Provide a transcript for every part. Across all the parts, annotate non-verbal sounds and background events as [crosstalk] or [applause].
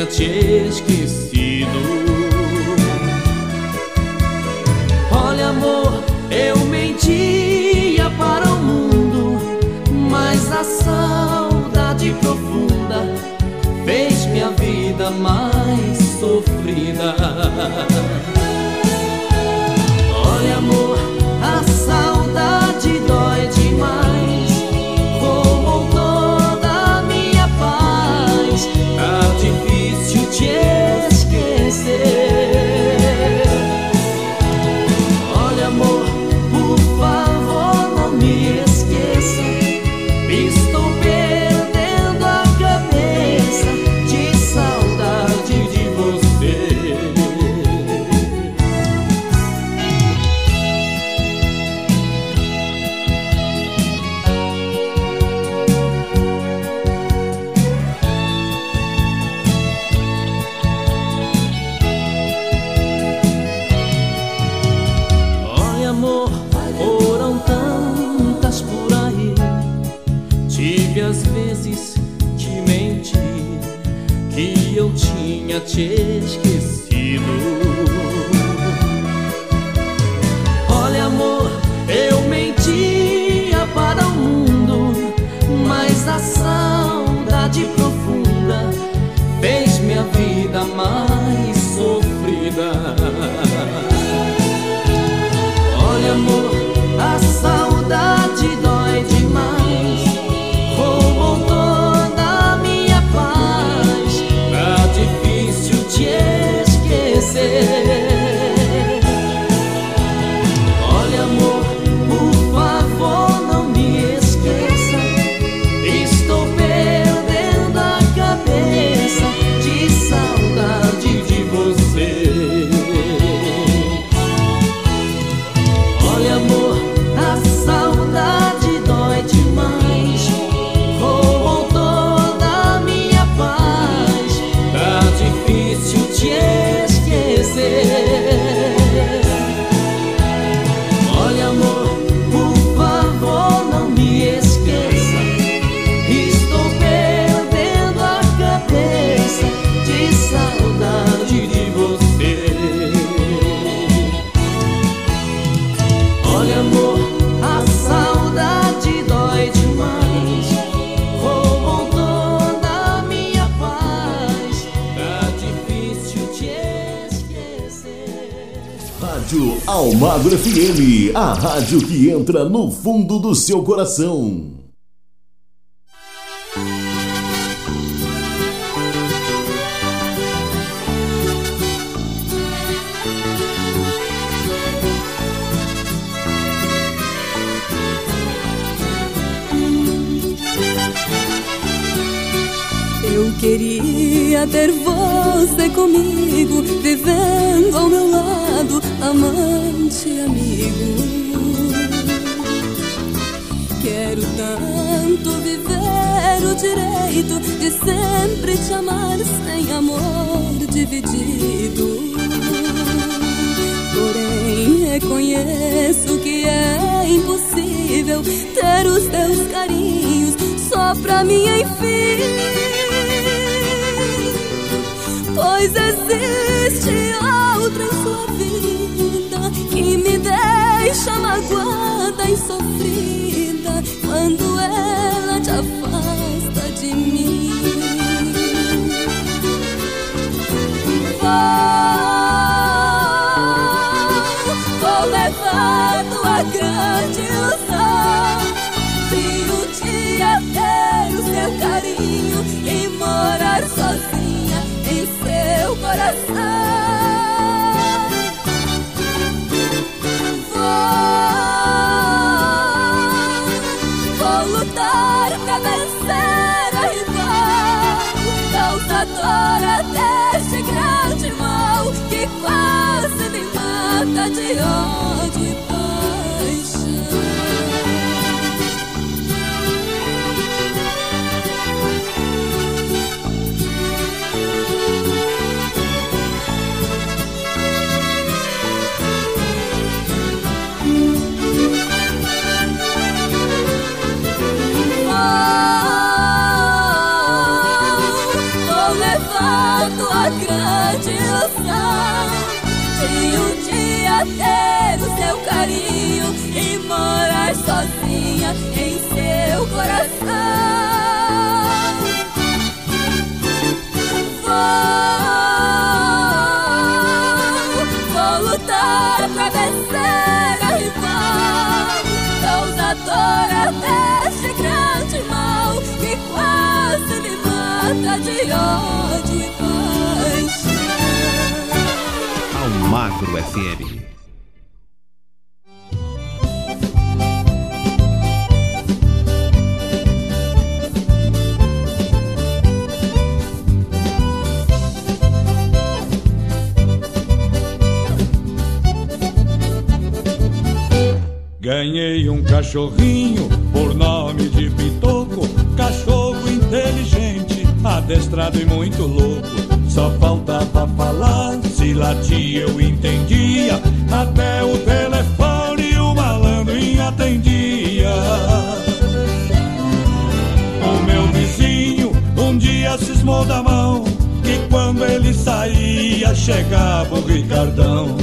Tinha te esquecido. Olha, amor, eu mentia para o mundo, mas a saudade profunda fez minha vida mais sofrida. Olha, amor, te rádio que entra no fundo do seu coração. Amar sem amor dividido. Porém, reconheço possível ter os teus carinhos só pra mim, enfim. Pois existe outra em sua vida que me deixa magoada mata de morar sozinha em seu coração Vou, vou lutar pra vencer a rival Causadora deste grande mal Que quase me mata de ódio e paixão Almagro FM. E muito louco. Só faltava falar, se latia eu entendia, até o telefone o malandro atendia. O meu vizinho um dia cismou da mão, que quando ele saía chegava o Ricardão.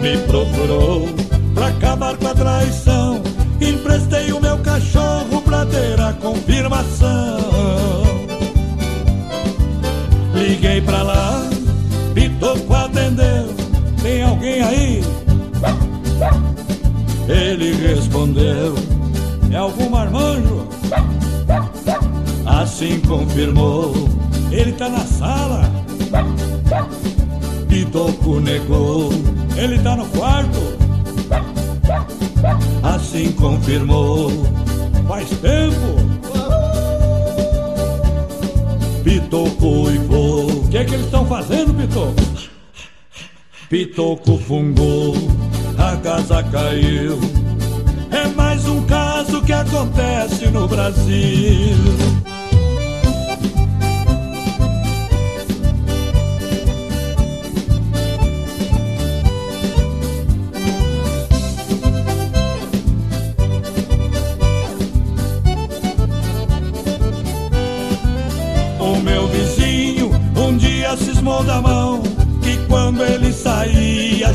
Me procurou pra acabar com a traição. Emprestei o meu cachorro pra ter a confirmação. Liguei pra lá, Pitoco atendeu. Tem alguém aí? Ele respondeu: É algum marmanjo? Assim confirmou: Ele tá na sala. Pitoco negou: Ele tá no quarto. Assim confirmou: Faz tempo. Pitoco e vou. O que é que eles estão fazendo, Pitoco? Pitoco fungou, a casa caiu. É mais um caso que acontece no Brasil.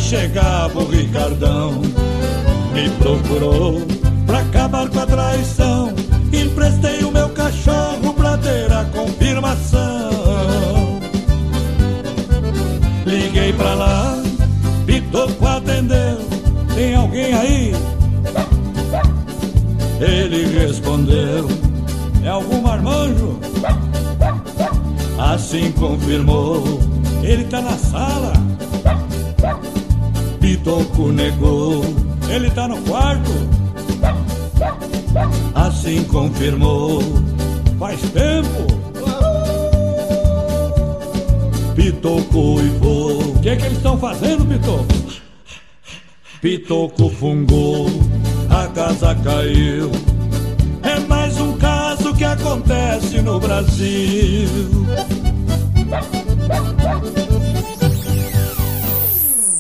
Chegava o Ricardão Me procurou pra acabar com a traição Emprestei o meu cachorro pra ter a confirmação Liguei pra lá, Pitoco atendeu Tem alguém aí? Ele respondeu É algum marmanjo? Assim confirmou, ele tá na sala. Pitoco negou, ele tá no quarto. Assim confirmou, faz tempo. Pitoco e vou. O que é que eles estão fazendo, Pitoco? Pitoco fungou, a casa caiu. É mais um caso que acontece no Brasil.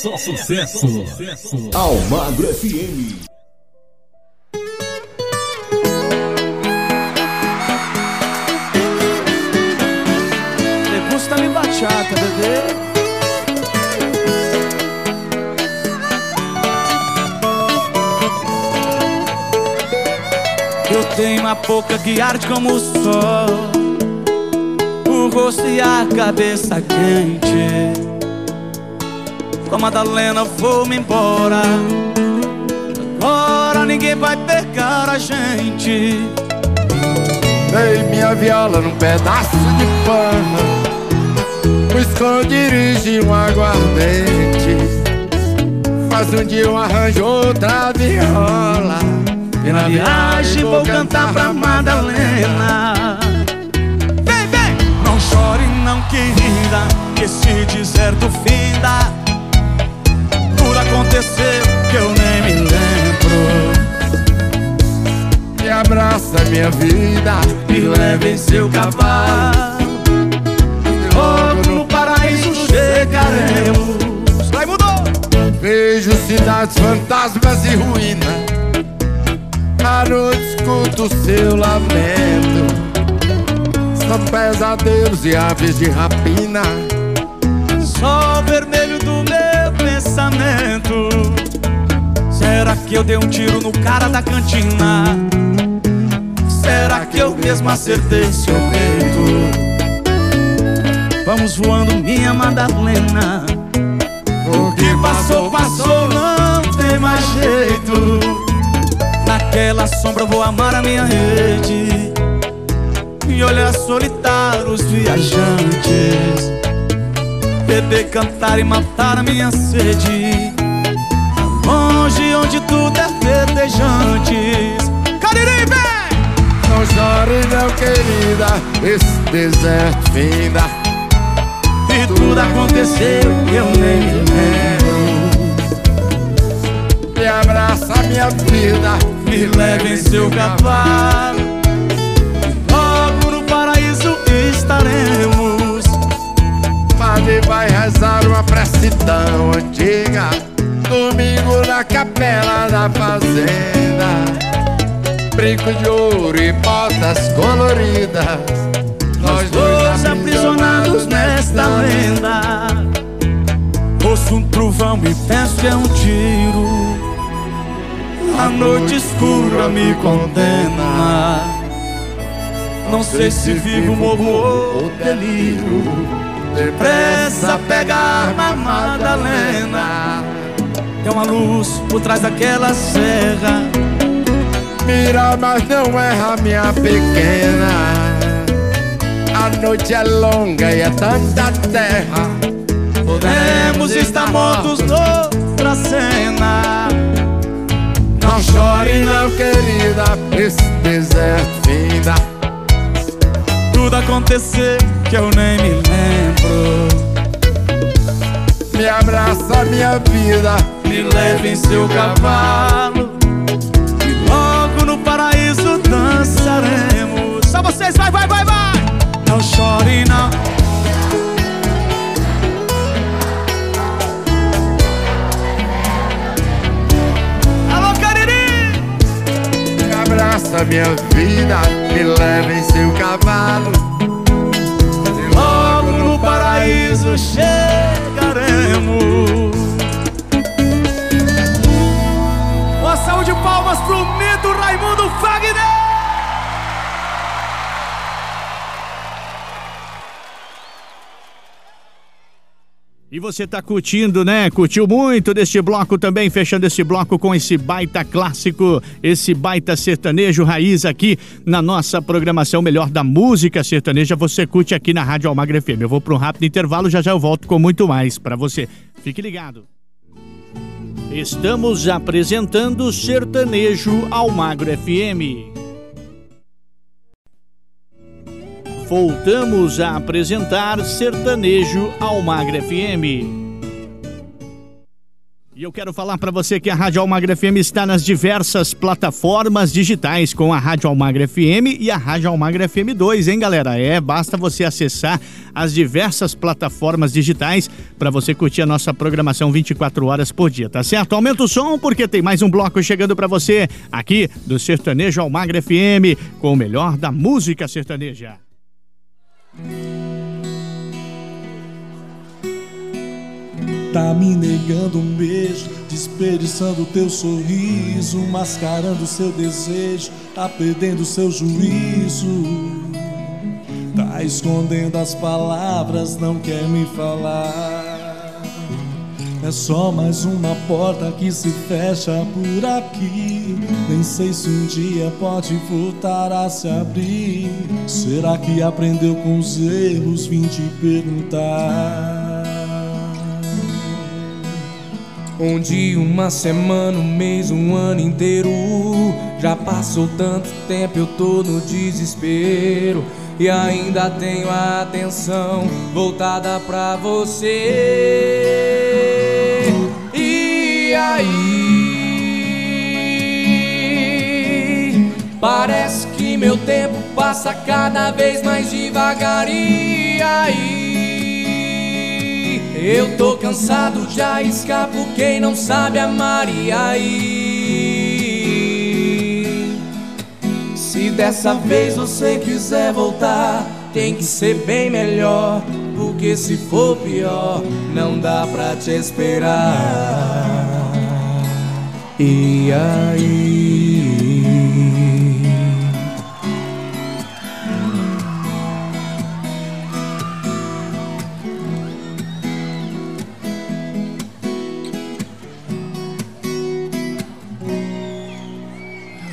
Só sucesso. Almagro FM. Me gusta mi bachata, bebê. Eu tenho uma boca que arde como o sol O rosto e a cabeça quente Com a Madalena vou-me embora Agora ninguém vai pegar a gente. Dei minha viola num pedaço de pano O esconderijo um aguardente. Faz um dia eu arranjo outra viola E na viagem vou cantar pra Madalena. Vem, vem! Não chore não, querida Que esse deserto finda aconteceu que eu nem me lembro. Me abraça minha vida Me leve em seu cavalo. Logo no paraíso chegaremos. Vai, mudou! Vejo cidades, fantasmas e ruínas. À escuto seu lamento. São pesadelos e aves de rapina. Sol vermelho do pensamento. Será que eu dei um tiro no cara da cantina? Será que eu mesmo acertei seu peito? Vamos voando, minha Madalena O que passou, passou, não tem mais jeito. Naquela sombra vou amar a minha rede. E olhar solitário os viajantes Beber, cantar e matar a minha sede. Longe onde tudo é verdejantes. Cariri, vem! Não chore não querida Esse deserto finda E tudo aconteceu que eu nem me lembro. Me abraça minha vida Me leve em seu cavalo. Logo no paraíso estaremos Padre vai rezar uma prece tão antiga. Domingo na capela da fazenda. Brinco de ouro e botas coloridas. Nós dois aprisionados nesta lenda. Ouço um trovão e penso que é um tiro. A noite escura me condena. Não sei se vivo, morro ou delírio Depressa pegar na Madalena. Tem uma luz por trás daquela serra. Mira, mas não erra minha pequena. A noite é longa e é tanta terra. Podemos estar mortos noutra cena Não chore não. querida. Esse deserto finda Tudo acontecer que eu nem me lembro. Me abraça minha vida Me leve em seu cavalo. E logo no paraíso dançaremos. Só vocês, vai, vai, vai, vai! Não chore não Abraça minha vida Me leva em seu cavalo E logo no paraíso chegaremos Uma salva de palmas pro mito Raimundo Fagner! E você tá curtindo, né? Curtiu muito deste bloco também, fechando esse bloco com esse baita clássico, esse baita sertanejo raiz aqui na nossa programação Melhor da Música Sertaneja. Você curte aqui na Rádio Almagra FM. Eu vou para um rápido intervalo, já já eu volto com muito mais para você. Fique ligado. Estamos apresentando Sertanejo Almagro FM. Voltamos a apresentar Sertanejo Almagra FM. E eu quero falar para você que a Rádio Almagra FM está nas diversas plataformas digitais com a Rádio Almagra FM e a Rádio Almagra FM 2, hein, galera? É, basta você acessar as diversas plataformas digitais para você curtir a nossa programação 24 horas por dia, tá certo? Aumenta o som porque tem mais um bloco chegando para você aqui do Sertanejo Almagra FM com o melhor da música sertaneja. Tá me negando um beijo, desperdiçando teu sorriso, mascarando seu desejo, tá perdendo seu juízo. Tá escondendo as palavras, não quer me falar. É só mais uma porta que se fecha por aqui. Nem sei se um dia pode voltar a se abrir. Será que aprendeu com os erros? Vim te perguntar. Dia, uma semana, um mês, um ano inteiro. Já passou tanto tempo, eu tô no desespero. E ainda tenho a atenção voltada pra você. Parece que meu tempo passa cada vez mais devagar. E aí? Eu tô cansado, já escapo. Quem não sabe amar, e aí? Se dessa vez você quiser voltar, tem que ser bem melhor. Porque se for pior, não dá pra te esperar. E aí?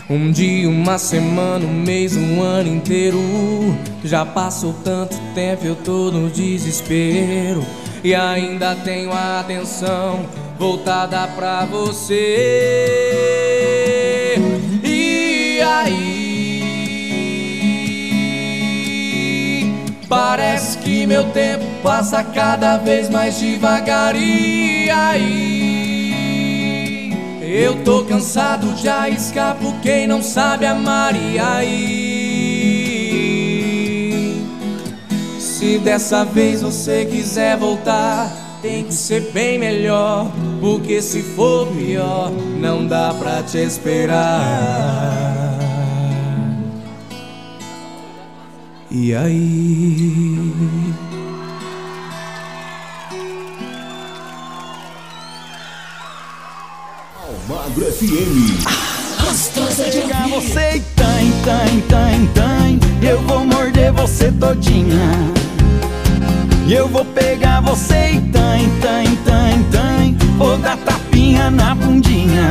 Um dia, uma semana, um mês, um ano inteiro. Já passou tanto tempo, eu tô no desespero. E ainda tenho a atenção voltada pra você. E aí? Parece que meu tempo passa cada vez mais devagar. E aí? Eu tô cansado, já escapo quem não sabe amar. E aí? Se dessa vez você quiser voltar, tem que ser bem melhor. Porque se for pior, não dá pra te esperar. E aí? Almagro FM. Gostosa de pegar você tem, tem, tem, tem Eu vou morder você todinha E eu vou pegar você e tem, tem, tem, tem Vou dar tapinha na bundinha.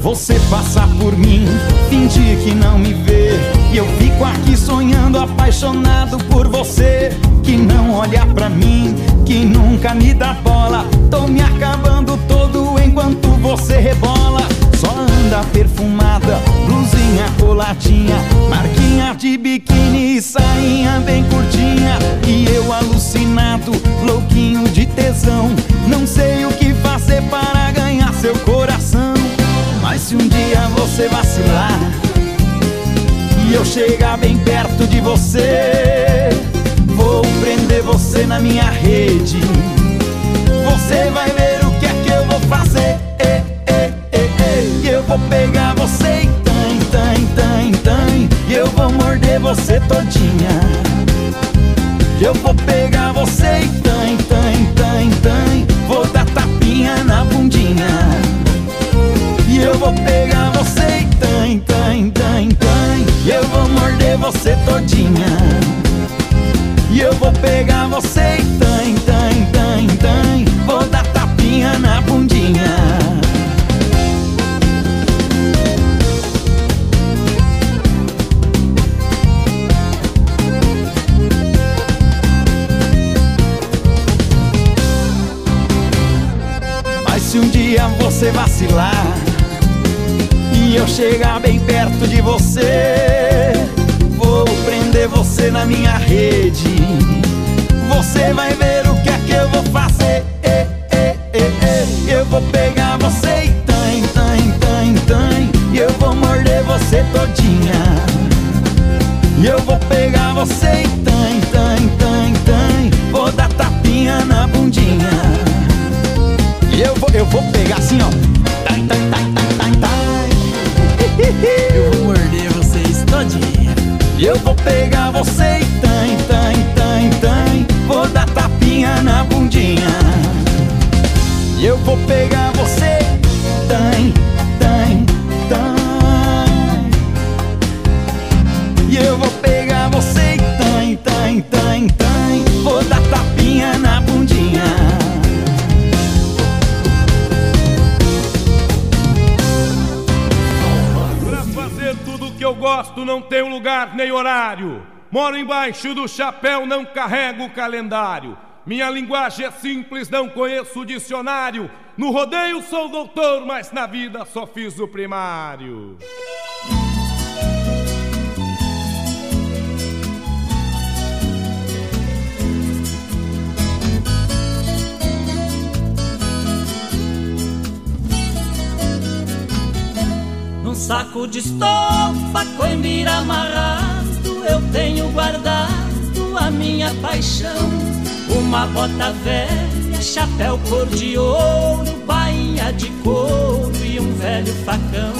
Você passa por mim, fingir que não me vê E eu fico aqui sonhando, apaixonado por você Que não olha pra mim, que nunca me dá bola. Tô me acabando todo enquanto você rebola. Só anda perfumada, blusinha coladinha Marquinha de biquíni e sainha bem curtinha. E eu alucinado, louquinho de tesão. Não sei o que fazer para ganhar seu coração. Mas se um dia você vacilar E eu chegar bem perto de você. Vou prender você na minha rede. Você vai ver o que é que eu vou fazer. E. Eu vou pegar você. E tem, tem, tem, tem. E eu vou morder você todinha. Eu vou pegar você. E tem, tem, tem, tem. Vou dar tapinha na bundinha. E eu vou pegar você. E tem, tem, E eu vou morder você todinha. E eu vou pegar você e tem, tem, tem, tem Vou dar tapinha na bundinha. Mas se um dia você vacilar e eu chegar bem perto de você. Vou prender você na minha rede. Você vai ver o que é que eu vou fazer. E, e, e, e. Eu vou pegar você e tem, tem, tem, tem E eu vou morder você todinha. E eu vou pegar você e tem, tem, tem, tem Vou dar tapinha na bundinha. E eu vou, eu vou pegar assim ó Eu vou pegar você e tem, tem, tem, tem Vou dar tapinha na bundinha. Eu vou pegar você não tem lugar nem horário. Moro embaixo do chapéu, não carrego o calendário. Minha linguagem é simples, não conheço o dicionário. No rodeio sou doutor, mas na vida só fiz o primário. Saco de estopa, coimbira amarrado, eu tenho guardado a minha paixão. Uma bota velha, chapéu cor de ouro, bainha de couro e um velho facão.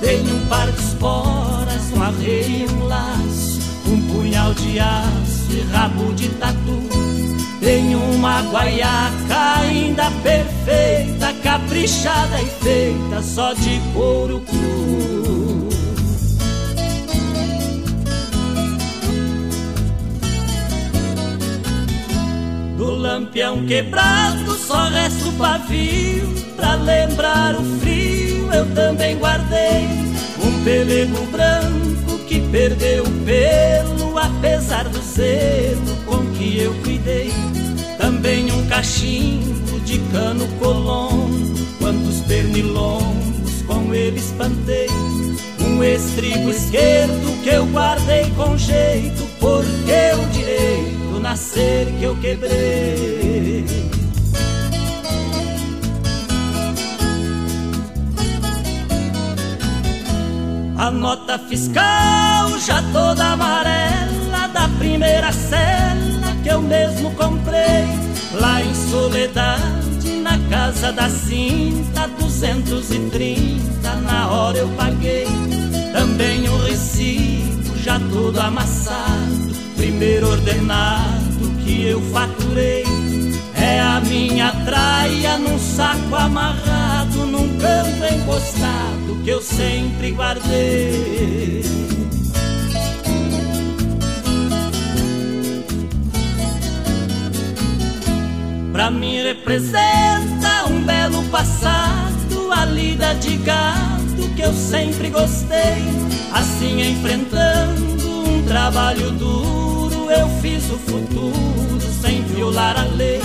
Tenho um par de esporas, um arreio e um laço, um punhal de aço e rabo de tatu. Tenho uma guaiaca ainda perfeita, caprichada e feita só de couro cru. Do lampião quebrado só resta o pavio Pra lembrar o frio eu também guardei Um pelego branco que perdeu o pelo Apesar do zelo com que eu cuidei Também um cachimbo de cano colono Quantos pernilongos com ele espantei Um estribo esquerdo que eu guardei com jeito Porque o direito nascer que eu quebrei. A nota fiscal já toda amarela da primeira cela que eu mesmo comprei lá em Soledade na casa da cinta 230 na hora eu paguei. Também o recibo já todo amassado primeiro ordenado que eu faturei. É a minha traia num saco amarrado, num canto que eu sempre guardei. Pra mim representa um belo passado, a lida de gado que eu sempre gostei, assim enfrentando um trabalho duro eu fiz o futuro sem violar a lei.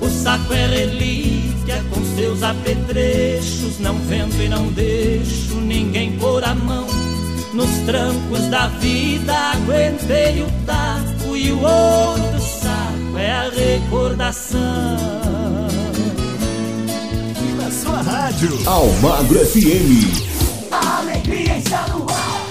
O saco é relíquia seus apetrechos. Não vendo e não deixo ninguém pôr a mão. Nos trancos da vida aguentei o taco e o ouro do saco é a recordação. Na sua rádio, Almagro FM. A alegria está no ar.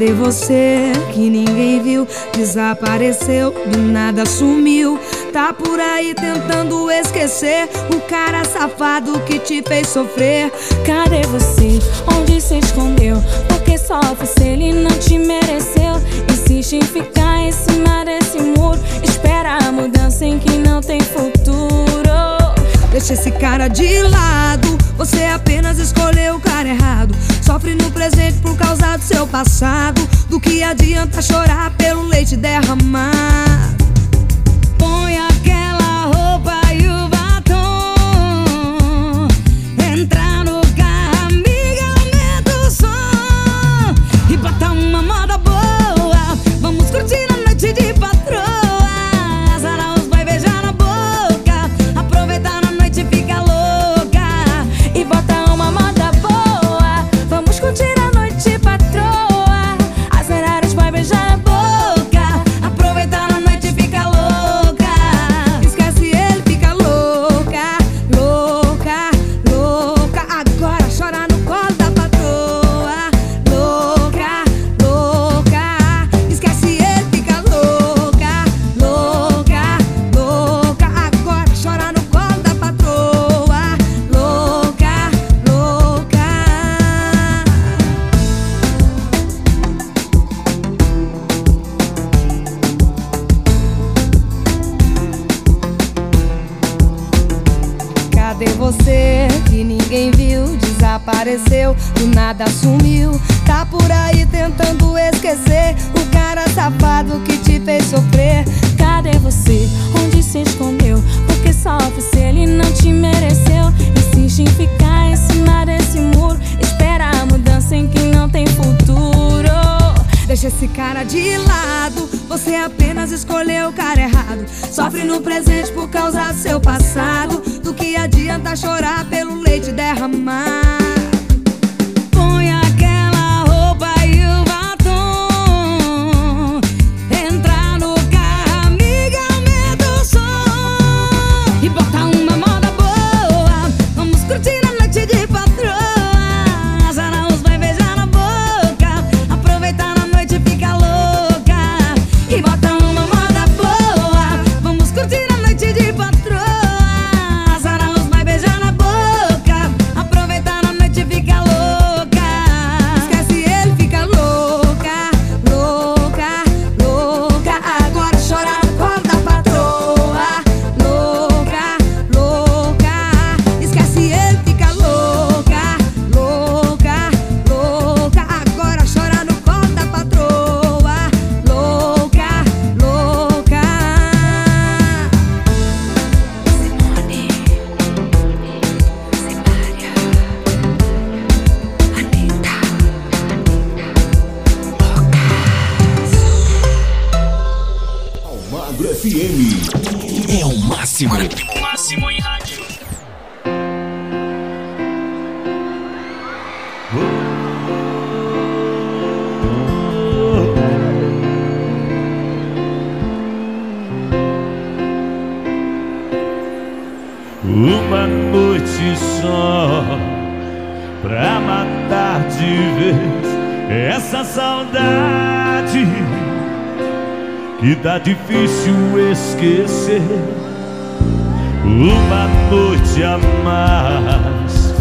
Cadê você que ninguém viu? Desapareceu, do nada sumiu. Tá por aí tentando esquecer o cara safado que te fez sofrer. Cadê você? Onde se escondeu? Porque sofre se ele não te mereceu. Insiste em ficar em cima desse muro. Espera a mudança em que não tem futuro. Deixa esse cara de lado. Você apenas escolheu o cara errado. Sofre no presente por causa do seu passado. Do que adianta chorar pelo leite derramado? Esquecer. Uma noite a mais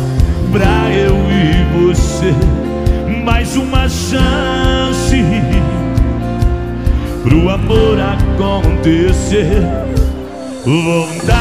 pra eu e você, mais uma chance pro amor acontecer. Vontade,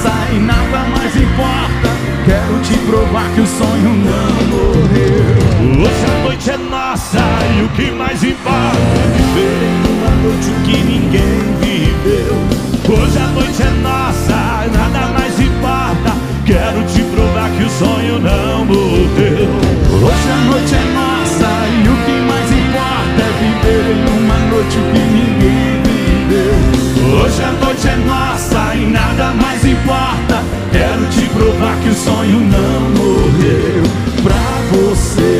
nossa e nada mais importa. Quero te provar que o sonho não morreu. Hoje a noite é nossa e o que mais importa é viver uma noite que ninguém viveu. Hoje a noite é nossa nada mais importa. Quero te provar que o sonho não morreu. Hoje a noite é nossa e o que mais importa é viver em uma noite que ninguém o sonho não morreu pra você.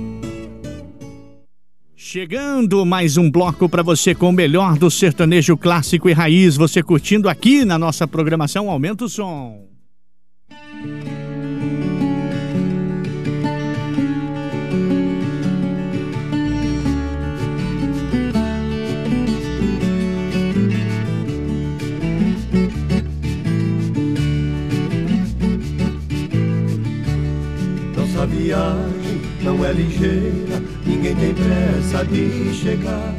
Chegando mais um bloco para você com o melhor do sertanejo clássico e raiz. Você curtindo aqui na nossa programação Aumenta o Som. Nossa viagem não é ligeira, ninguém tem pressa de chegar.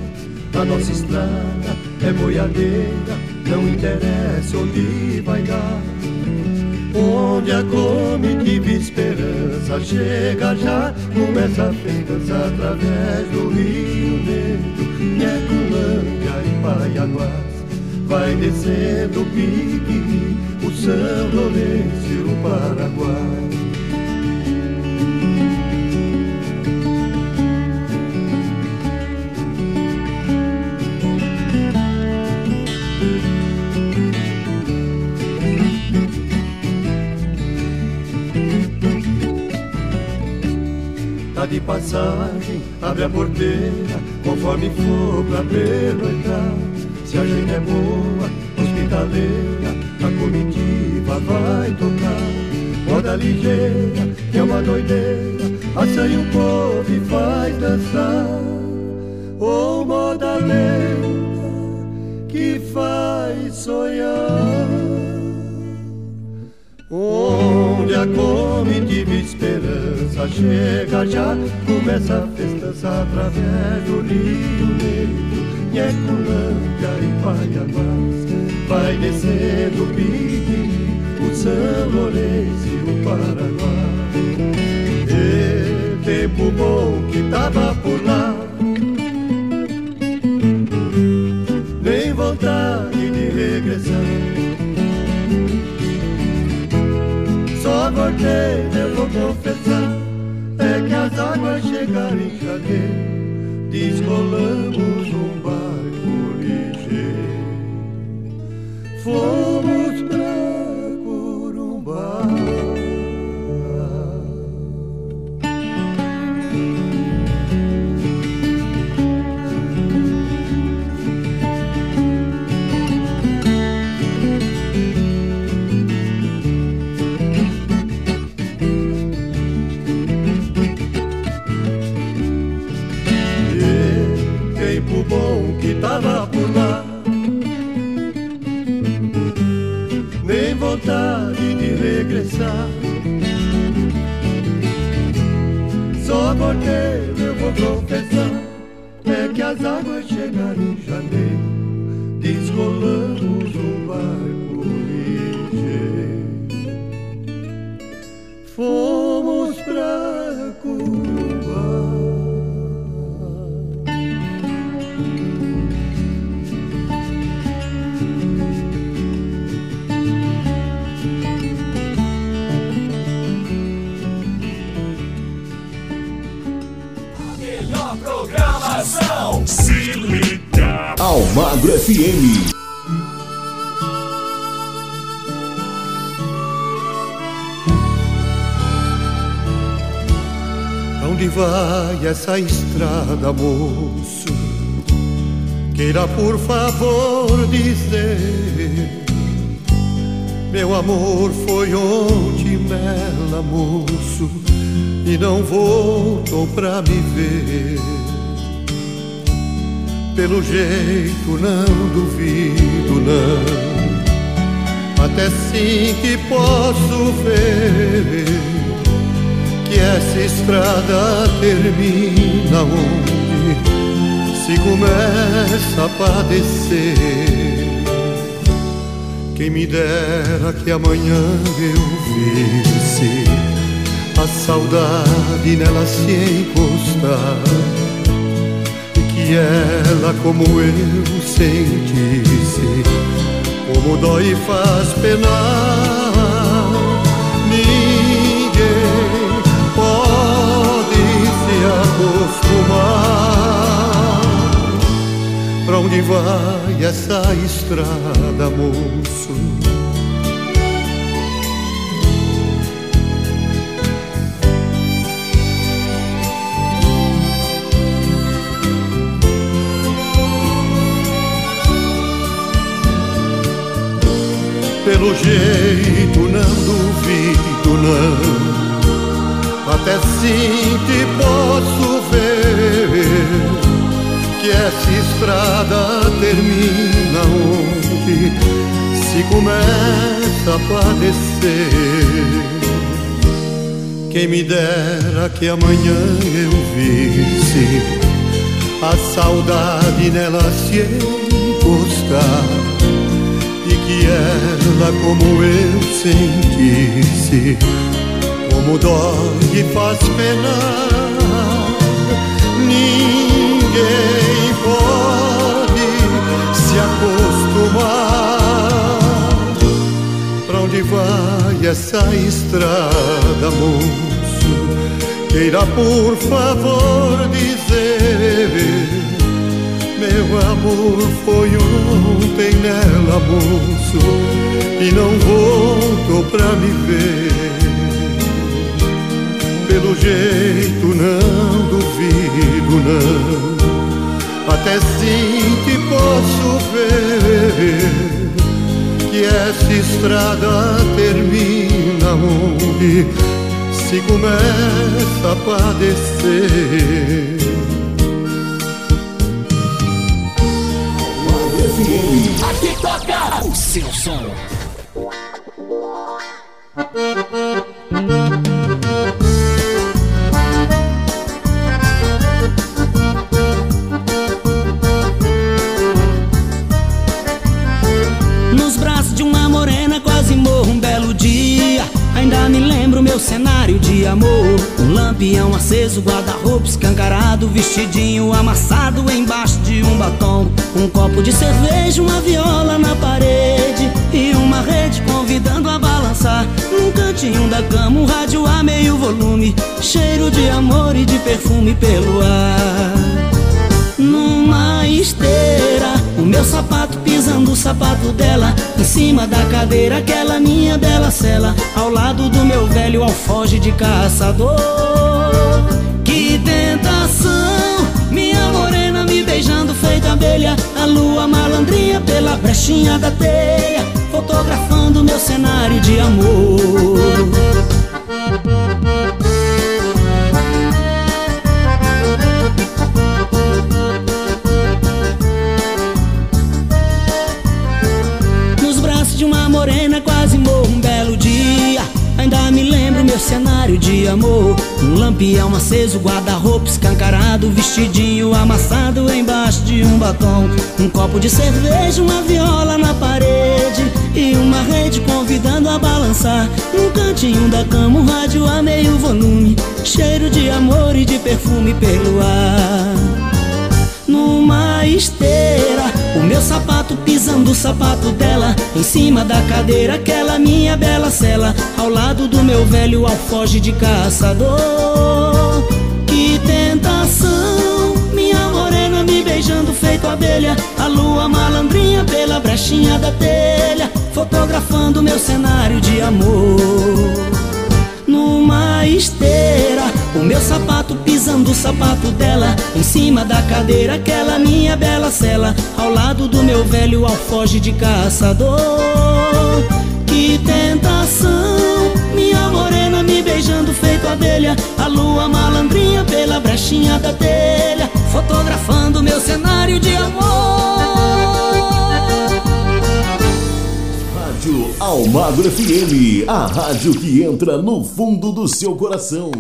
A nossa estrada é boiadeira, não interessa onde vai dar. Onde a comitiva esperança chega já, começa a festança através do Rio Negro, Nheculândia e Paiaguás. Vai descendo o pique, o São Lourenço e o Paraguai. Tá de passagem, abre a porteira, conforme for pra pernoitar. Se a gente é boa, hospitaleira, a comitiva vai tocar. Moda ligeira, que é uma doideira, assanha o povo e faz dançar. Ou oh, moda lenta, que faz sonhar. Onde a comitiva esperança chega já. Começa a festança através do Rio Negro. Nhecolândia e Paianás Vai descendo o Piquiri, o São Lourenço e o Paraguai E tempo bom que tava acordei, eu vou confessar. É que as águas chegaram em janeiro Descolamos um barco ligeiro tava por lá. Nem vontade de regressar. Só porque eu vou confessar é que as águas chegaram em janeiro, descolamos um barco ligeiro. Fomos pra Almagro FM. Onde vai essa estrada, moço? Queira por favor dizer Meu amor foi ontem mela, moço E não voltou pra me ver Pelo jeito não duvido, não Até sim que posso ver que essa estrada termina onde se começa a padecer. Quem me dera que amanhã eu visse a saudade nela se encostar e ela, como eu, sentisse como dói e faz penar. Ninguém pode se acostumar. Pra onde vai essa estrada, moço? Pelo jeito não duvido não. Até sim que posso ver Que essa estrada termina onde Se começa a padecer Quem me dera que amanhã eu visse A saudade nela se encostar que ela, como eu sentisse, como dói e faz penar. Ninguém pode se acostumar. Pra onde vai essa estrada, moço? Queira por favor dizer meu amor foi ontem nela, moço, e não voltou pra me ver. pelo jeito não duvido não Até sim que posso ver Que essa estrada termina onde Se começa a padecer Aqui toca o seu som. Lampião aceso, guarda-roupa escancarado Vestidinho amassado embaixo de um batom. Um copo de cerveja, uma viola na parede E uma rede convidando a balançar. Num cantinho da cama, um rádio a meio volume Cheiro de amor e de perfume pelo ar. Numa esteira O meu sapato pisando o sapato dela Em cima da cadeira, aquela minha bela cela Ao lado do meu velho alfoge de caçador Que tentação. Minha morena me beijando feita abelha. A lua malandrinha pela brechinha da teia. Fotografando meu cenário de amor cenário de amor. Um lampião aceso, guarda-roupa escancarado Vestidinho amassado embaixo de um batom. Um copo de cerveja, uma viola na parede E uma rede convidando a balançar. Num cantinho da cama, um rádio a meio volume. Cheiro de amor e de perfume pelo ar numa esteira O meu sapato pisando o sapato dela Em cima da cadeira, aquela minha bela cela Ao lado do meu velho alfoge de caçador. Que tentação Minha morena me beijando feito abelha A lua malandrinha pela brechinha da telha Fotografando meu cenário de amor. Numa esteira O meu sapato pisando o sapato dela Em cima da cadeira, aquela minha bela cela Ao lado do meu velho alfoge de caçador Que tentação Minha morena me beijando feito abelha A lua malandrinha pela brechinha da telha Fotografando meu cenário de amor Rádio Almagro FM, a rádio que entra no fundo do seu coração.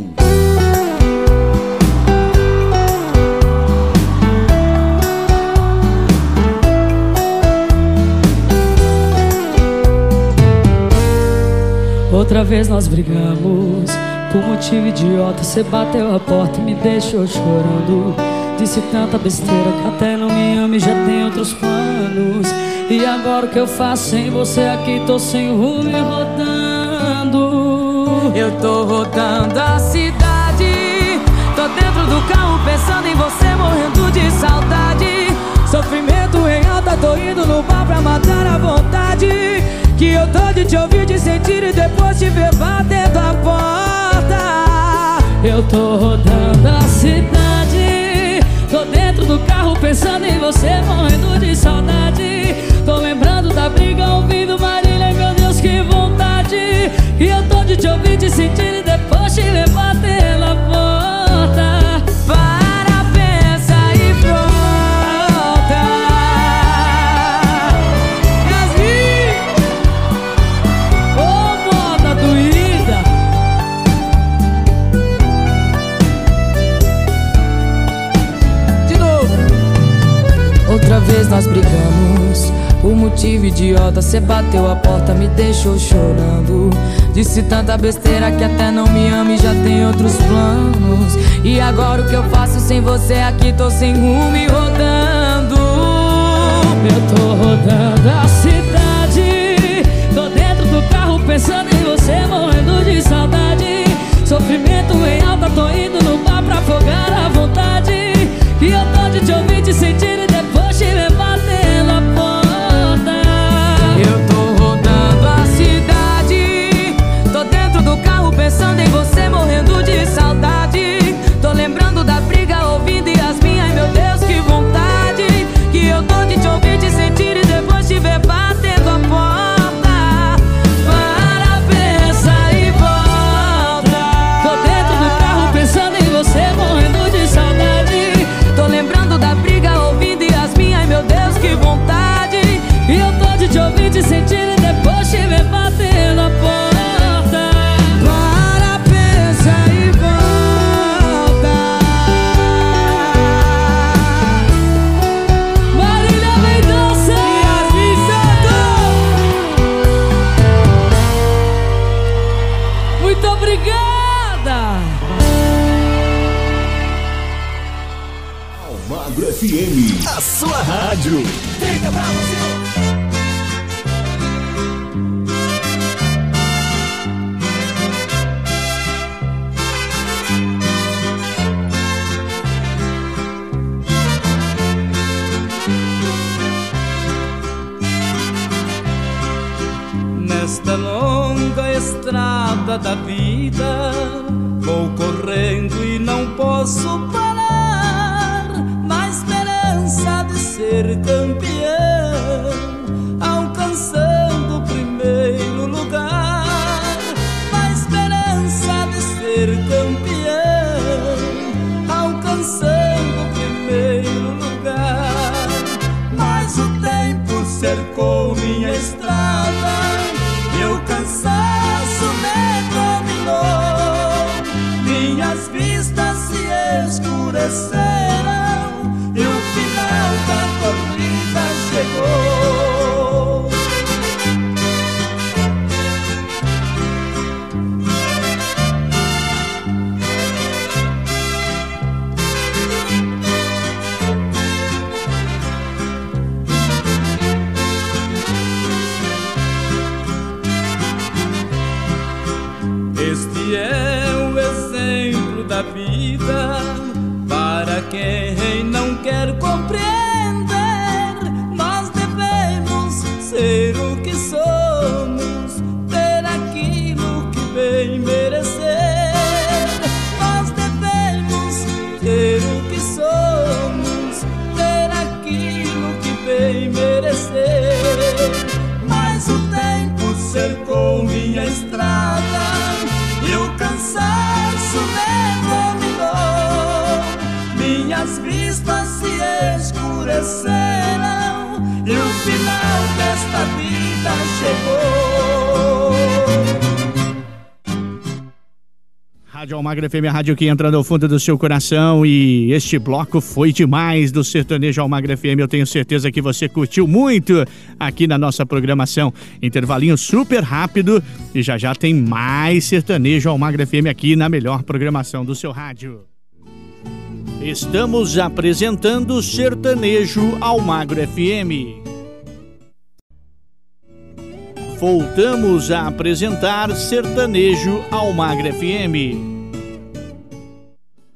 Outra vez nós brigamos. Por motivo idiota Você bateu a porta e me deixou chorando. Disse tanta besteira que até não me ama e já tem outros planos. E agora o que eu faço sem você aqui? Tô sem rumo e rodando. Eu tô rodando a cidade. Tô dentro do carro pensando em você morrendo de saudade. Sofrimento em alta, tô indo no bar pra matar a vontade Que eu tô de te ouvir, de sentir e depois te ver batendo a porta. Eu tô rodando a cidade. Tô dentro do carro pensando em você morrendo de saudade. Tô lembrando da briga ouvindo Marília Meu Deus que vontade. E eu tô de te ouvir, de sentir e depois te ver batendo vez nós brigamos. Por motivo idiota Cê bateu a porta, me deixou chorando. Disse tanta besteira que até não me ama e já tem outros planos. E agora o que eu faço sem você aqui? Tô sem rumo e rodando. Eu tô rodando a cidade. Tô dentro do carro pensando em você morrendo de saudade. Sofrimento em alta, tô indo no bar pra afogar a vontade. E eu tô de te ouvir, te sentir FM, a sua rádio. Fica pra você. FM, rádio que entra no fundo do seu coração e este bloco foi demais do Sertanejo Almagra FM. Eu tenho certeza que você curtiu muito aqui na nossa programação. Intervalinho super rápido e já já tem mais Sertanejo Almagra FM aqui na melhor programação do seu rádio. Estamos apresentando Sertanejo Almagro FM. Voltamos a apresentar Sertanejo Almagro FM.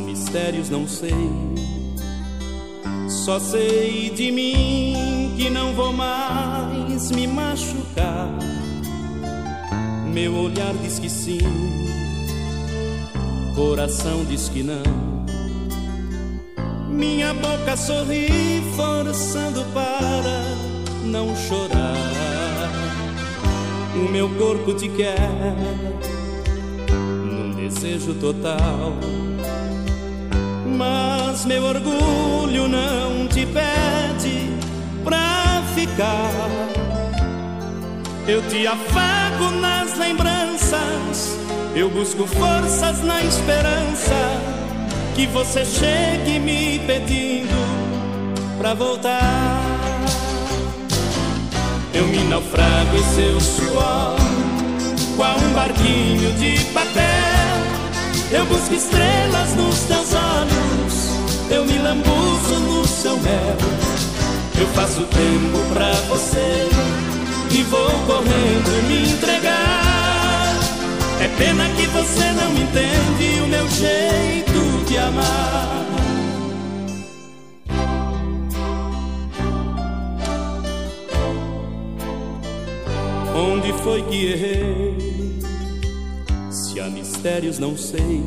Mistérios, não sei. Só sei de mim que não vou mais me machucar. Meu olhar diz que sim, coração diz que não. Minha boca sorri, forçando para não chorar. O meu corpo te quer num desejo total. Mas meu orgulho não te pede pra ficar. Eu te afago nas lembranças, eu busco forças na esperança que você chegue me pedindo pra voltar. Eu me naufrago em seu suor, qual um barquinho de papel. Eu busco estrelas nos teus olhos, eu me lambuzo no seu mel. Eu faço tempo pra você e vou correndo me entregar. É pena que você não entende o meu jeito de amar. Onde foi que errei? Se mistérios, não sei.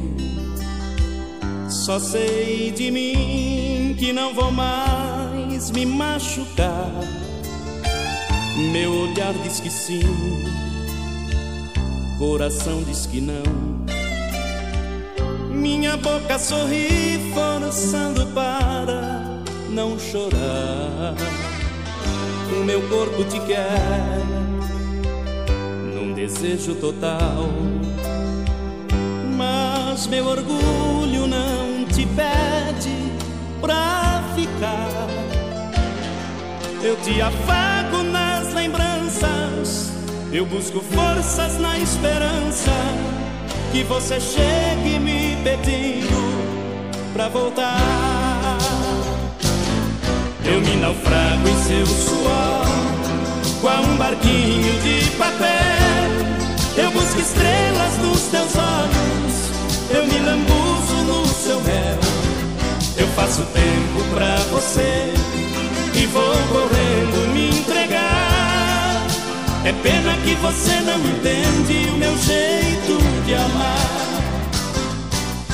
Só sei de mim que não vou mais me machucar. Meu olhar diz que sim, coração diz que não. Minha boca sorri, forçando para não chorar. O meu corpo te quer num desejo total. Mas meu orgulho não te pede pra ficar. Eu te afago nas lembranças, eu busco forças na esperança que você chegue me pedindo pra voltar. Eu me naufrago em seu suor, qual um barquinho de papel. Eu busco estrelas nos teus olhos, eu me lambuzo no seu réu. Eu faço tempo pra você e vou correndo me entregar. É pena que você não entende o meu jeito de amar.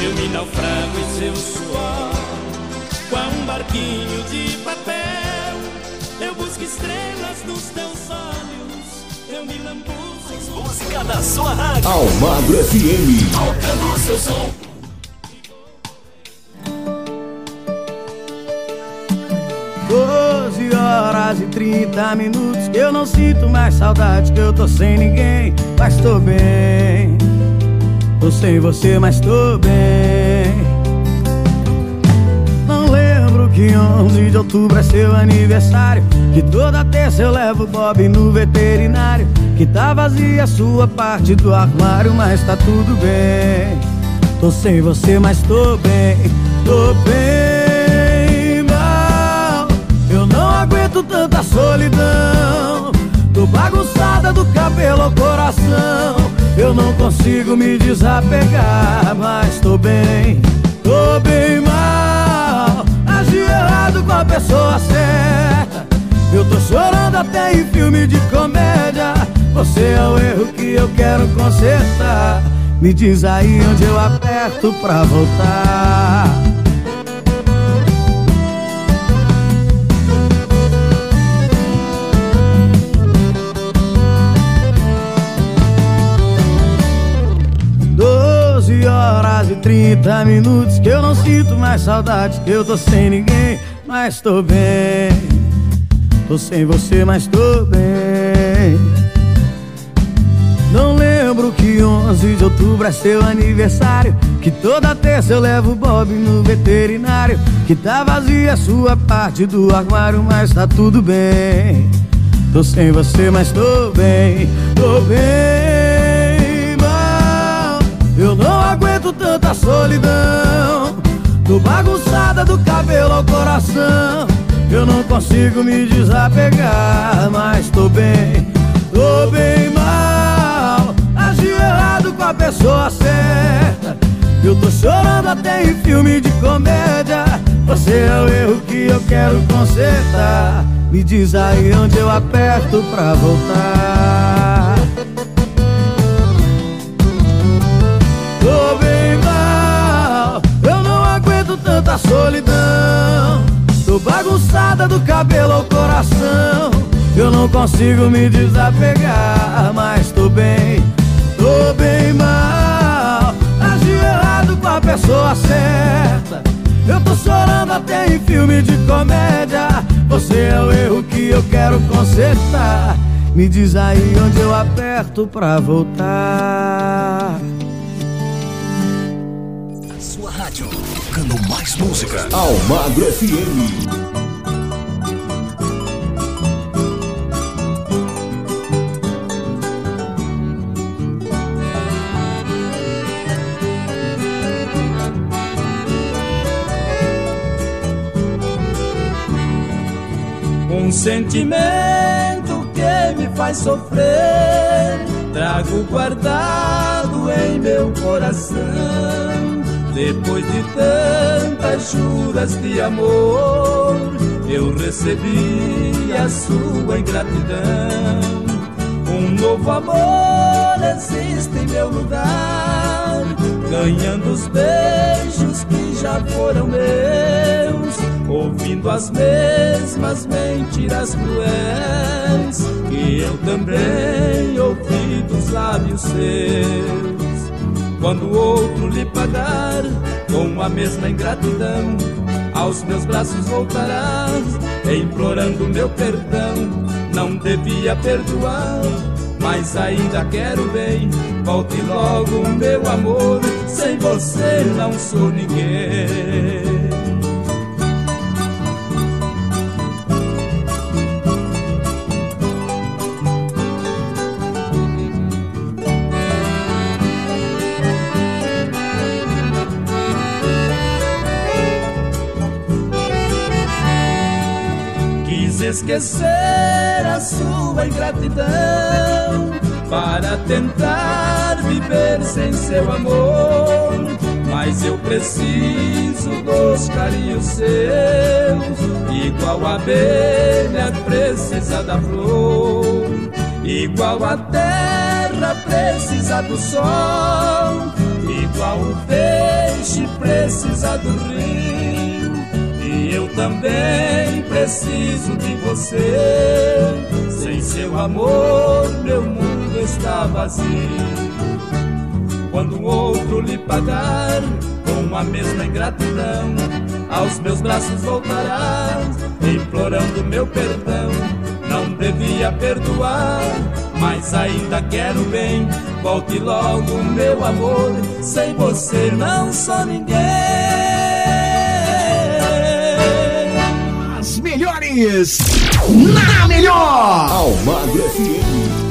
Eu me naufrago em seu suor, com um barquinho de papel. Eu busco estrelas nos teus olhos, eu me lambuzo. Música da sua rádio. Almagro FM. Tocando o seu som. Doze horas e 30 minutos que eu não sinto mais saudade, que eu tô sem ninguém, mas tô bem. Tô sem você, mas tô bem. Que 11 de outubro é seu aniversário, que toda terça eu levo Bob no veterinário, que tá vazia a sua parte do armário, mas tá tudo bem. Tô sem você, mas tô bem, tô bem mal. Eu não aguento tanta solidão. Tô bagunçada do cabelo ao coração. Eu não consigo me desapegar, mas tô bem, tô bem mal. Com a pessoa certa. Eu tô chorando até em filme de comédia. Você é o erro que eu quero consertar. Me diz aí onde eu aperto pra voltar. Horas e 30 minutos que eu não sinto mais saudade, que eu tô sem ninguém, mas tô bem. Tô sem você, mas tô bem. Não lembro que 11 de outubro é seu aniversário. Que toda terça eu levo o Bob no veterinário. Que tá vazia a sua parte do armário Mas tá tudo bem. Tô sem você, mas tô bem. Tô bem mal Eu não aguento tanta solidão Tô bagunçada do cabelo ao coração. Eu não consigo me desapegar Mas tô bem, tô bem mal. Agi errado com a pessoa certa. Eu tô chorando até em filme de comédia. Você é o erro que eu quero consertar. Me diz aí onde eu aperto pra voltar solidão Tô bagunçada do cabelo ao coração. Eu não consigo me desapegar Mas tô bem, tô bem mal. Agi errado com a pessoa certa Eu tô chorando até em filme de comédia. Você é o erro que eu quero consertar. Me diz aí onde eu aperto pra voltar Tocando mais música. Almagro FM. Um sentimento que me faz sofrer, trago guardado em meu coração. Depois de tantas juras de amor, eu recebi a sua ingratidão. Um novo amor existe em meu lugar, ganhando os beijos que já foram meus, ouvindo as mesmas mentiras cruéis que eu também ouvi dos lábios seus. Quando o outro lhe pagar com a mesma ingratidão, aos meus braços voltarás, implorando meu perdão. Não devia perdoar, mas ainda quero bem. Volte logo, meu amor, sem você não sou ninguém. Esquecer a sua ingratidão para tentar viver sem seu amor. Mas eu preciso dos carinhos seus, igual a abelha precisa da flor, igual a terra precisa do sol, igual o peixe precisa do rio. Também preciso de você. Sem seu amor, meu mundo está vazio. Quando outro lhe pagar com a mesma ingratidão, aos meus braços voltarás, implorando meu perdão. Não devia perdoar, mas ainda quero bem. Volte logo, meu amor, sem você não sou ninguém. Melhores na melhor. Almagro FM.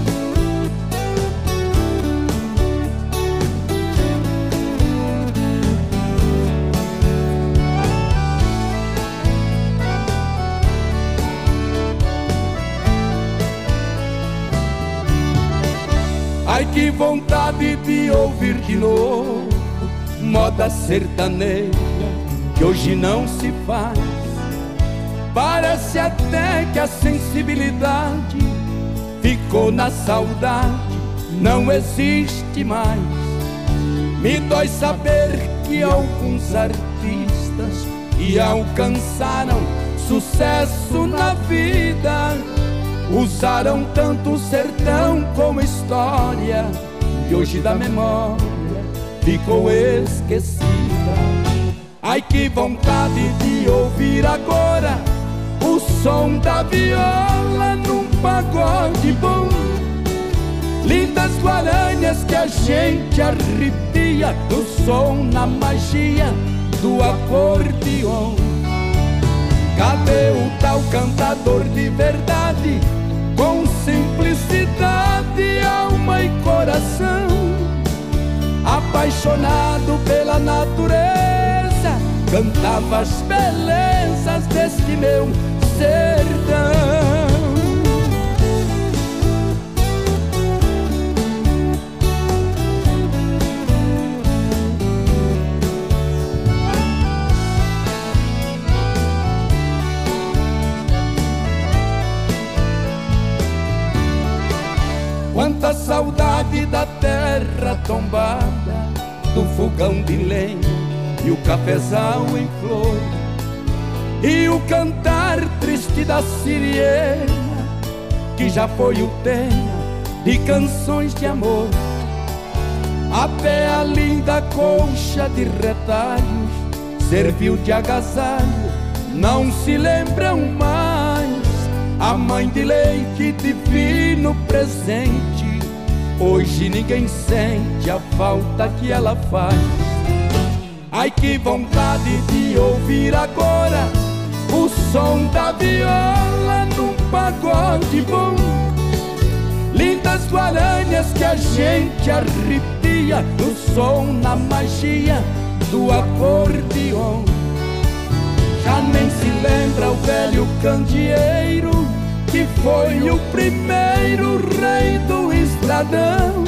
Ai que vontade de ouvir de novo moda sertaneja que hoje não se faz. Parece até que a sensibilidade ficou na saudade, não existe mais. Me dói saber que alguns artistas que alcançaram sucesso na vida usaram tanto o sertão como história e hoje da memória ficou esquecida. Ai que vontade de ouvir agora som da viola num pagode bom. Lindas guaranhas que a gente arrepia no som, na magia do acordeon. Cadê o tal cantador de verdade? Com simplicidade, alma e coração. Apaixonado pela natureza, cantava as belezas deste meu. Quanta saudade da terra tombada, do fogão de lenha e o cafezal em flor, e o cantar triste da siriena, que já foi o tema de canções de amor. Até a linda colcha de retalhos serviu de agasalho, não se lembram mais. A mãe de leite divino presente, hoje ninguém sente a falta que ela faz. Ai que vontade de ouvir agora som da viola num pagode bom. Lindas guaranhas que a gente arrepia no som, na magia do acordeon. Já nem se lembra o velho candeeiro que foi o primeiro rei do estradão.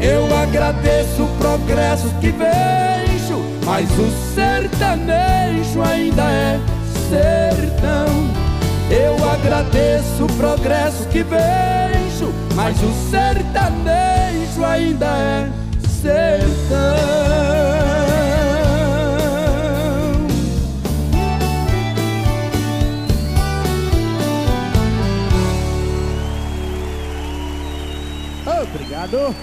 Eu agradeço o progresso que vejo, mas o sertanejo ainda é sertão. Eu agradeço o progresso que vejo, mas o sertanejo ainda é sertão. Obrigado.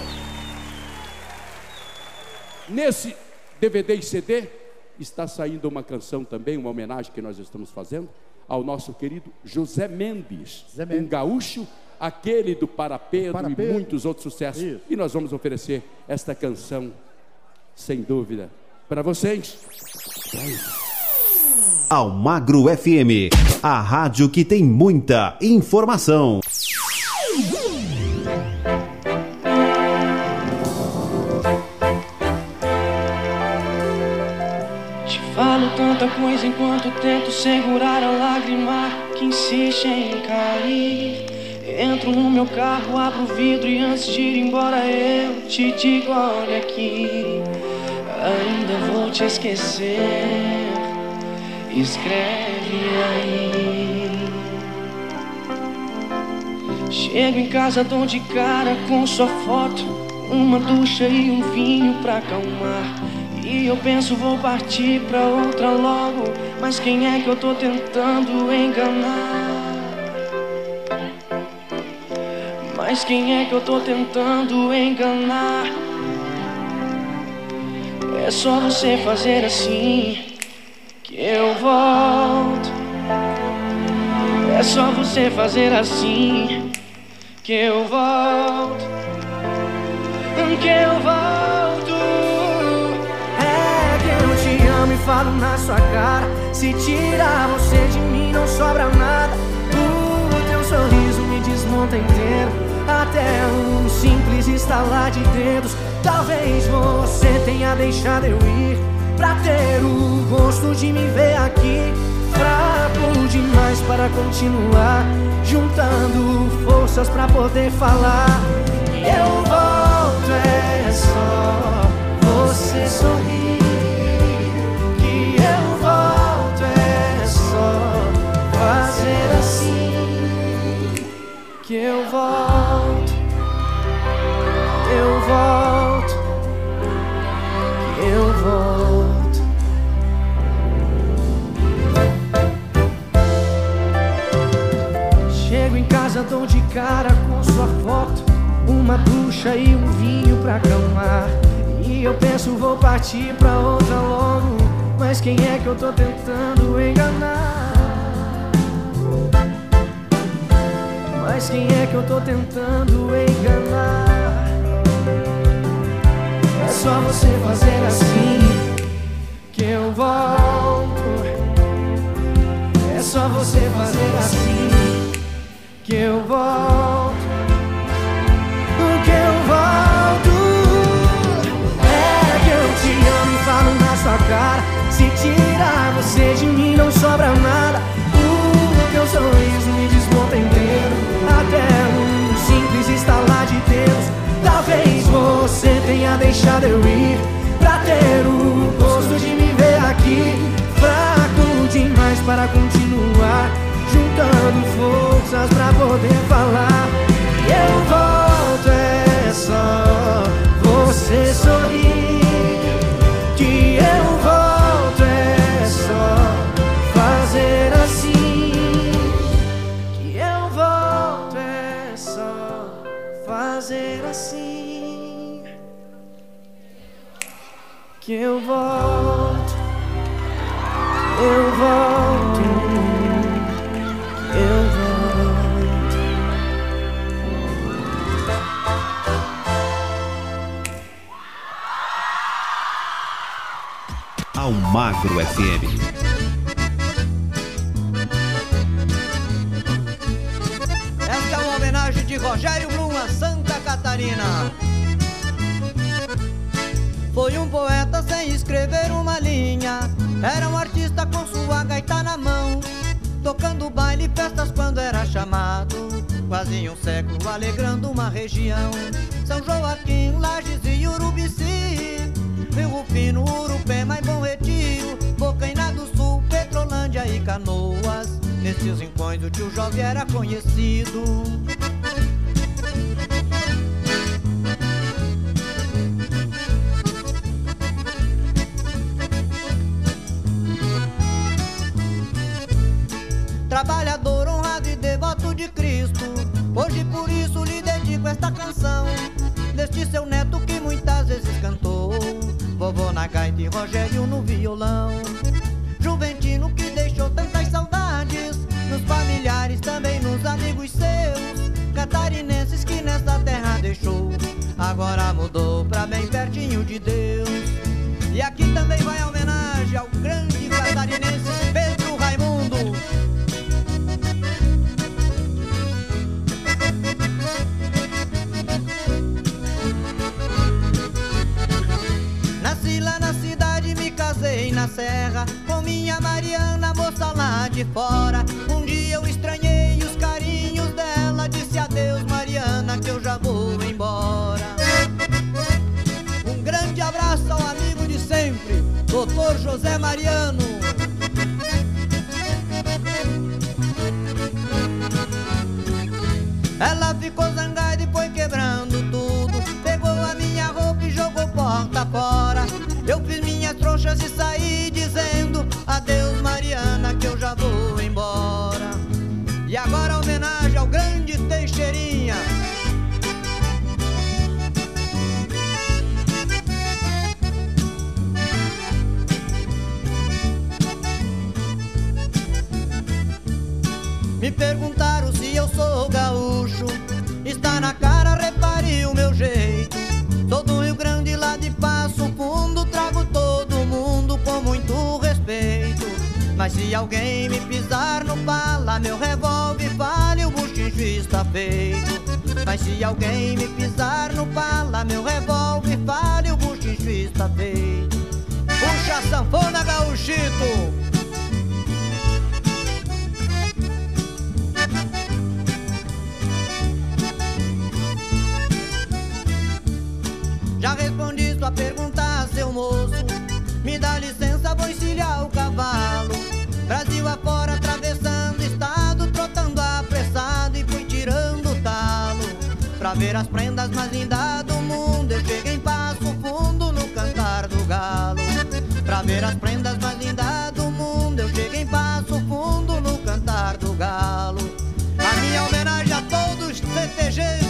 Nesse DVD e CD, está saindo uma canção também, uma homenagem que nós estamos fazendo ao nosso querido José Mendes, um gaúcho, aquele do Para Pedro, Para e Pedro. muitos outros sucessos. Isso. E nós vamos oferecer esta canção, sem dúvida, para vocês. Almagro FM, a rádio que tem muita informação. Tanta coisa enquanto tento segurar a lágrima que insiste em cair. Entro no meu carro, abro o vidro e antes de ir embora eu te digo: olha aqui, ainda vou te esquecer. Escreve aí. Chego em casa, dou de cara com sua foto, uma ducha e um vinho pra acalmar. E eu penso vou partir pra outra logo, mas quem é que eu tô tentando enganar? Mas quem é que eu tô tentando enganar? É só você fazer assim que eu volto. É só você fazer assim que eu volto. Que eu volto. Falo na sua cara. Se tirar você de mim, não sobra nada. O teu sorriso me desmonta inteiro. Até um simples estalar de dedos. Talvez você tenha deixado eu ir. Pra ter o gosto de me ver aqui. Fraco demais para continuar. Juntando forças pra poder falar. Eu volto, é só você sorrir. Que eu volto, eu volto, eu volto. Chego em casa, dou de cara com sua foto. Uma ducha e um vinho pra acalmar. E eu penso, vou partir pra outra logo. Mas quem é que eu tô tentando enganar? Mas quem é que eu tô tentando enganar? É só você fazer assim que eu volto. É só você fazer assim que eu volto. Que eu volto. É que eu te amo e falo na sua cara. Se tirar você de mim, não sobra nada. O teu sorriso me desmonta inteiro. Até um simples estalar de dedos. Talvez você tenha deixado eu ir. Pra ter o gosto de me ver aqui. Fraco demais para continuar. Juntando forças pra poder falar. E eu volto, é só você sorrir. Que eu volto, eu volto, eu volto. Almagro FM. Esta é uma homenagem de Rogério Blum a Santa Catarina. Foi um poeta sem escrever uma linha. Era um artista com sua gaita na mão. Tocando baile e festas quando era chamado. Quase um século alegrando uma região. São Joaquim, Lages e Urubici. Rio Rufino, Urupema e Bom Retiro. Bocaina do Sul, Petrolândia e Canoas. Nesses rincões o tio Jovem era conhecido. Trabalhador honrado e devoto de Cristo. Hoje por isso lhe dedico esta canção. Deste seu neto que muitas vezes cantou. Vovô na gaita e Rogério no violão Juventino que deixou tantas saudades Nos familiares, também nos amigos seus Catarinenses que nesta terra deixou Agora mudou pra bem pertinho de Deus E aqui também vai a serra Com minha Mariana, moça lá de fora. Um dia eu estranhei os carinhos dela Disse adeus Mariana, que eu já vou embora. Um grande abraço ao amigo de sempre Doutor José Mariano. Ela ficou zangada eu sou gaúcho. Está na cara, repare o meu jeito. Sou do Rio Grande, lá de Passo Fundo Trago todo mundo com muito respeito. Mas se alguém me pisar no pala Meu revólver fale, o buchincho está feito. Mas se alguém me pisar no pala Meu revólver fale, o buchincho está feito. Puxa a sanfona, gaúchito respondi sua pergunta, seu moço. Me dá licença, vou encilhar o cavalo. Brasil afora, atravessando estado, trotando apressado e fui tirando o talo. Pra ver as prendas mais lindas do mundo, eu cheguei em passo fundo no cantar do galo. Pra ver as prendas mais lindas do mundo, eu cheguei em passo fundo no cantar do galo. A minha homenagem a todos os CTGs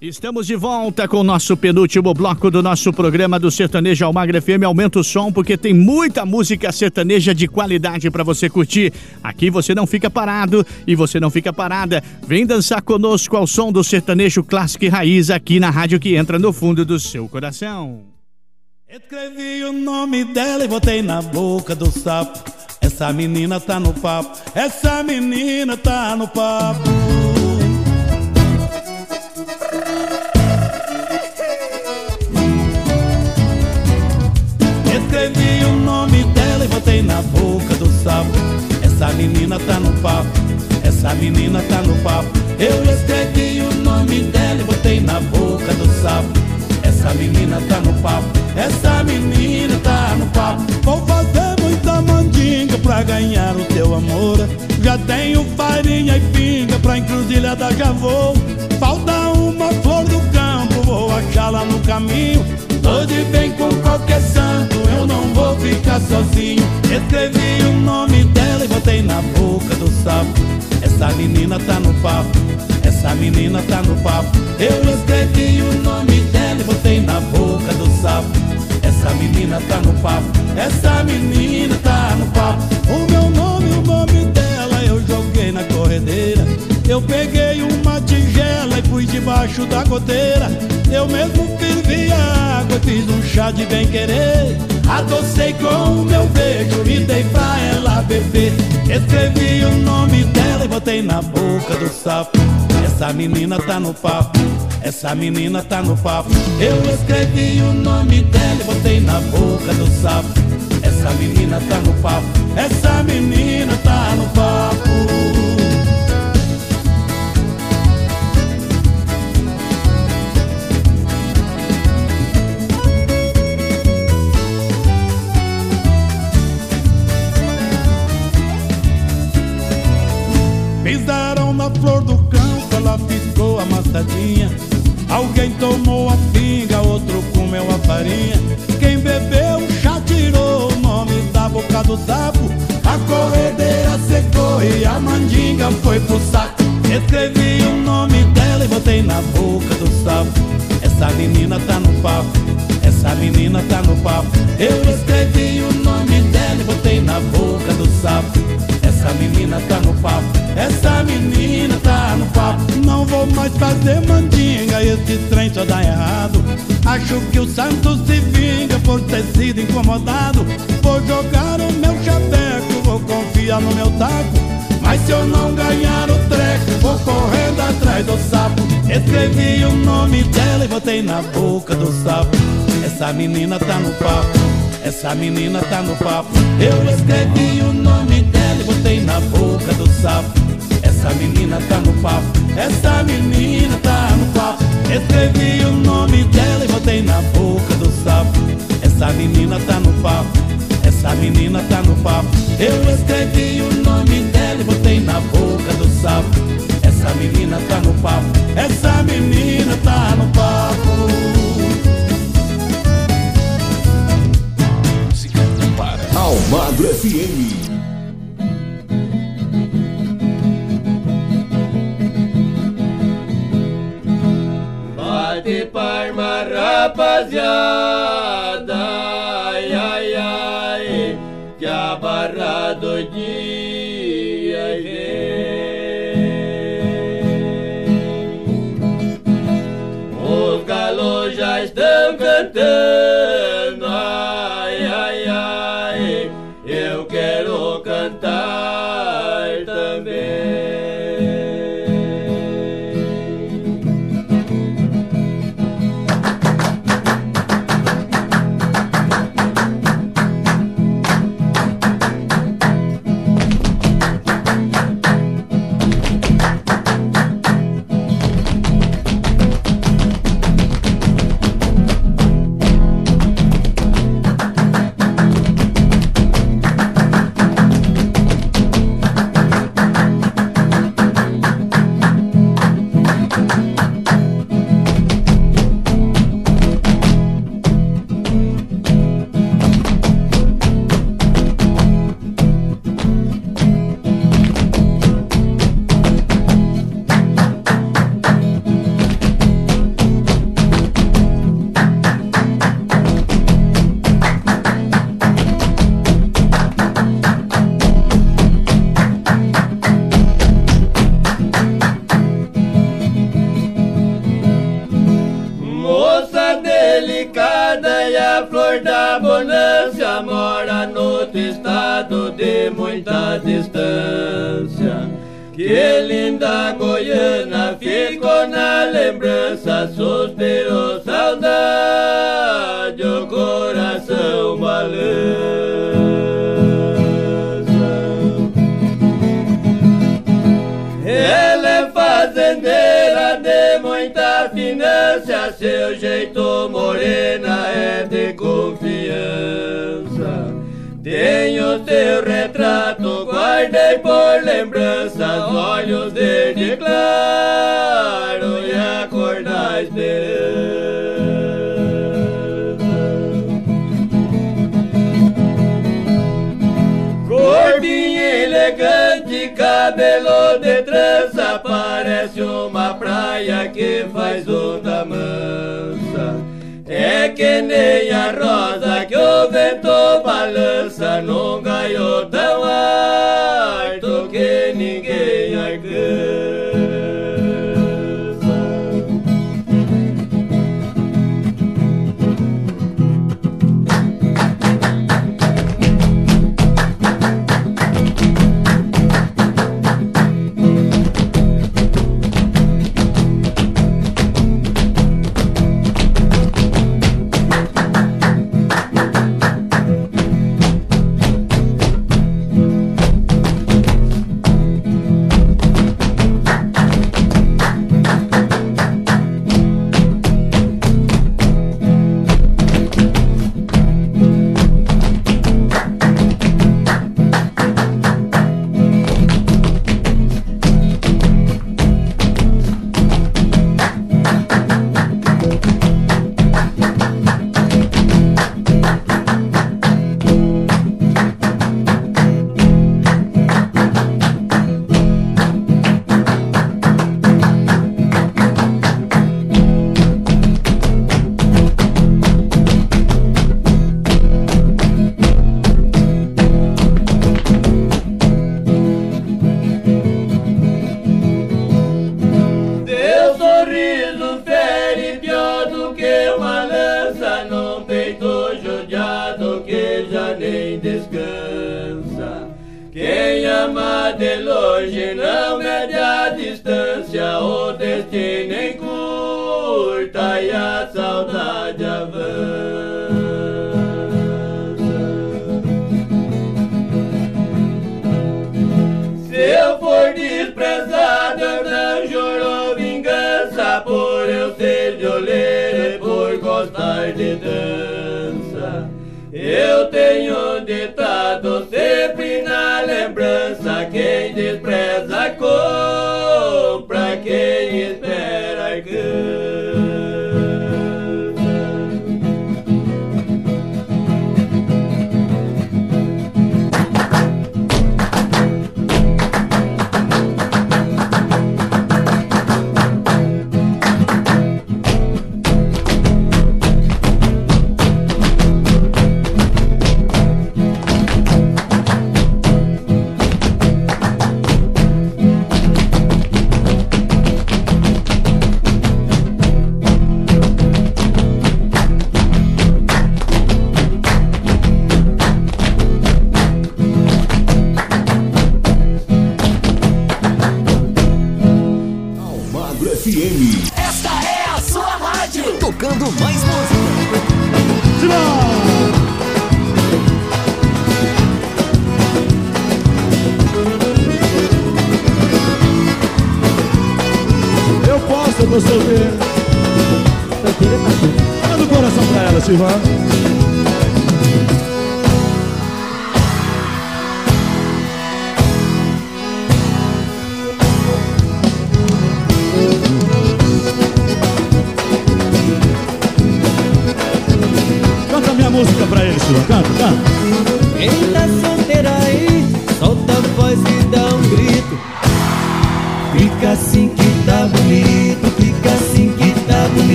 Estamos de volta com o nosso penúltimo bloco do nosso programa do Sertanejo Almagra FM. Aumenta o som porque tem muita música sertaneja de qualidade para você curtir. Aqui você não fica parado e você não fica parada. Vem dançar conosco ao som do sertanejo clássico e raiz aqui na rádio que entra no fundo do seu coração. Escrevi o nome dela e botei na boca do sapo. Essa menina tá no papo, essa menina tá no papo. Botei na boca do sapo. Essa menina tá no papo, essa menina tá no papo. Eu escrevi o nome dela e botei na boca do sapo. Essa menina tá no papo, essa menina tá no papo. Vou fazer muita mandinga pra ganhar o teu amor. Já tenho farinha e pinga pra encruzilhada já vou. Falta uma flor do campo, vou achá-la no caminho. Tô de bem com qualquer santo, eu não vou ficar sozinho. Escrevi o nome dela e botei na boca do sapo. Essa menina tá no papo, essa menina tá no papo. Eu escrevi o nome dela e botei na boca do sapo. Essa menina tá no papo, essa menina tá no papo. O meu nome, o nome dela eu joguei na corredeira. Eu peguei uma tigela e fui debaixo da goteira. Eu mesmo fervi água fiz um chá de bem querer. Adocei com o meu beijo e dei pra ela beber. Escrevi o nome dela e botei na boca do sapo. Essa menina tá no papo, essa menina tá no papo. Eu escrevi o nome dela e botei na boca do sapo. Essa menina tá no papo, essa menina tá no papo. Sentadinha. Alguém tomou a pinga, outro comeu a farinha. Quem bebeu chá tirou o nome da boca do sapo. A corredeira secou e a mandinga foi pro saco. Escrevi o nome dela e botei na boca do sapo. Essa menina tá no papo, essa menina tá no papo. Eu escrevi o nome dela e botei na boca do sapo. Essa menina tá no papo, essa menina tá no papo. Não vou mais fazer mandinga, esse trem só dá errado. Acho que o santo se vinga por ter sido incomodado. Vou jogar o meu chaveco, vou confiar no meu taco. Mas se eu não ganhar o treco, vou correndo atrás do sapo. Escrevi o nome dela e botei na boca do sapo. Essa menina tá no papo, essa menina tá no papo. Eu escrevi o nome dela e botei na boca do sapo. Essa menina tá no papo, essa menina tá no papo. Escrevi o nome dela e botei na boca do sapo. Essa menina tá no papo, essa menina tá no papo. Eu escrevi o nome dela e botei na boca do sapo. Essa menina tá no papo, essa menina tá no papo. Almagro FM. Bate palma, rapaziada, nem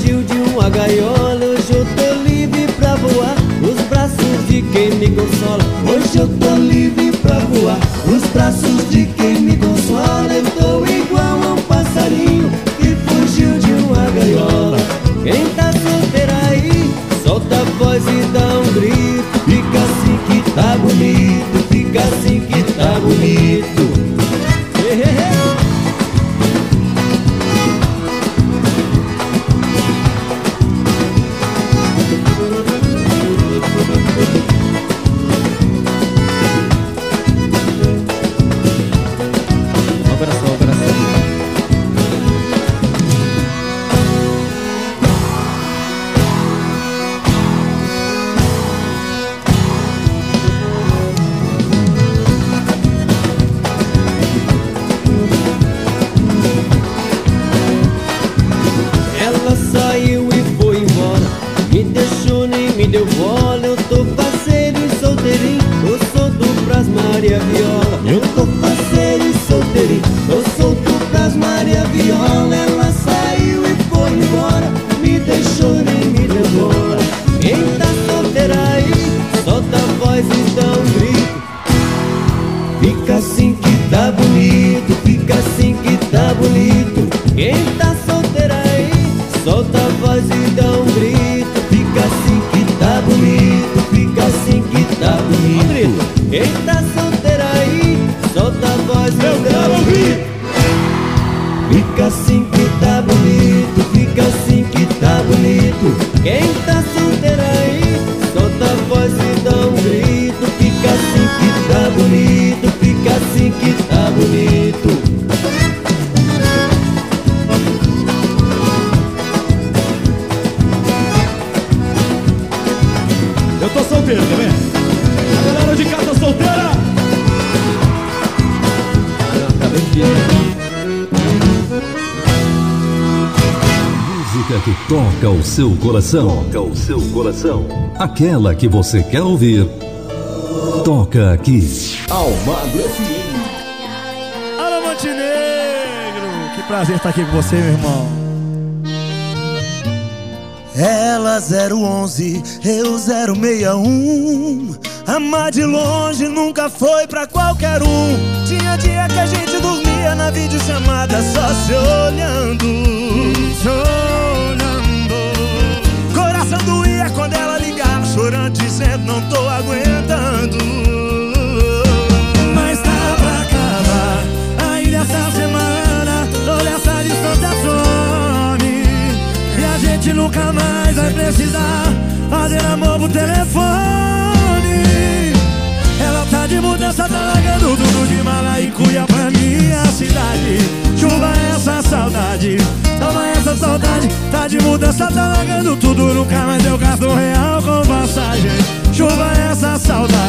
fugiu de uma gaiola. coração. Toca o seu coração. Aquela que você quer ouvir. Toca aqui. Almagro FM. Alô, Montenegro! Que prazer estar aqui com você, meu irmão. Ela 011, eu 061. Amar de longe nunca foi pra qualquer um. Tinha dia que a gente dormia na videochamada só se olhando. Só 100% não tô aguentando. Mas tá pra acabar ainda essa semana Olha essa distância some. E a gente nunca mais vai precisar Fazer amor por telefone. Ela tá de mudança, tá largando tudo de mala e cuia minha cidade. Chuva essa saudade, toma essa saudade. Tá de mudança, tá largando tudo, nunca mais eu gasto um real com passagem. Chuva essa saudade,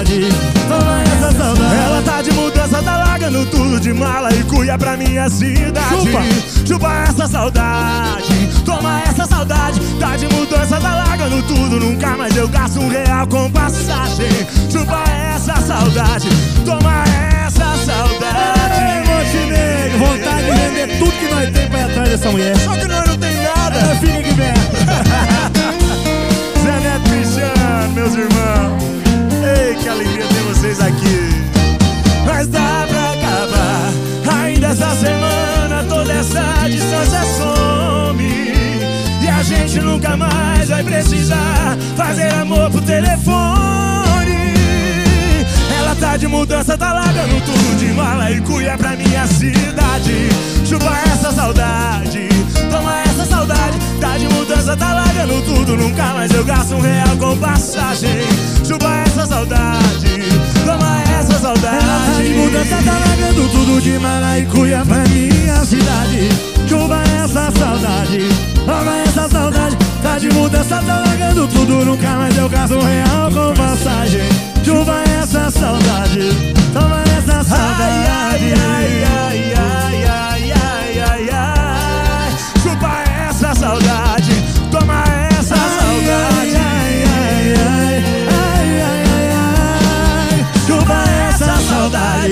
de mala e cuia pra minha cidade. Chupa, chupa essa saudade, toma essa saudade. Tá de mudança, tá largando tudo, nunca mais eu gasto um real com passagem. Chupa essa saudade, toma essa saudade. Montenegro, vontade de vender tudo que nós temos pra ir atrás dessa mulher. Só que nós não tem nada. É, Fica que vem. [laughs] Zé Neto Cristiano, meus irmãos. Ei, que alegria ter vocês aqui Mas dá pra acabar Ainda essa semana toda essa distância some E a gente nunca mais vai precisar Fazer amor por telefone ela tá de mudança, tá largando tudo de mala e cuia pra minha cidade. Chupa essa saudade, toma essa saudade. Tá de mudança, tá largando tudo, nunca mais eu gasto um real com passagem. Chupa essa saudade, toma essa saudade. Tá de mudança, tá largando tudo de mala e cuia pra minha cidade. Chupa essa saudade, toma essa saudade. Tá de mudança, tá largando tudo, nunca mais eu gasto um real com passagem. Chupa essa saudade, toma essa saudade. Ai, ai, ai, ai, ai, ai, ai, ai. Chupa essa saudade,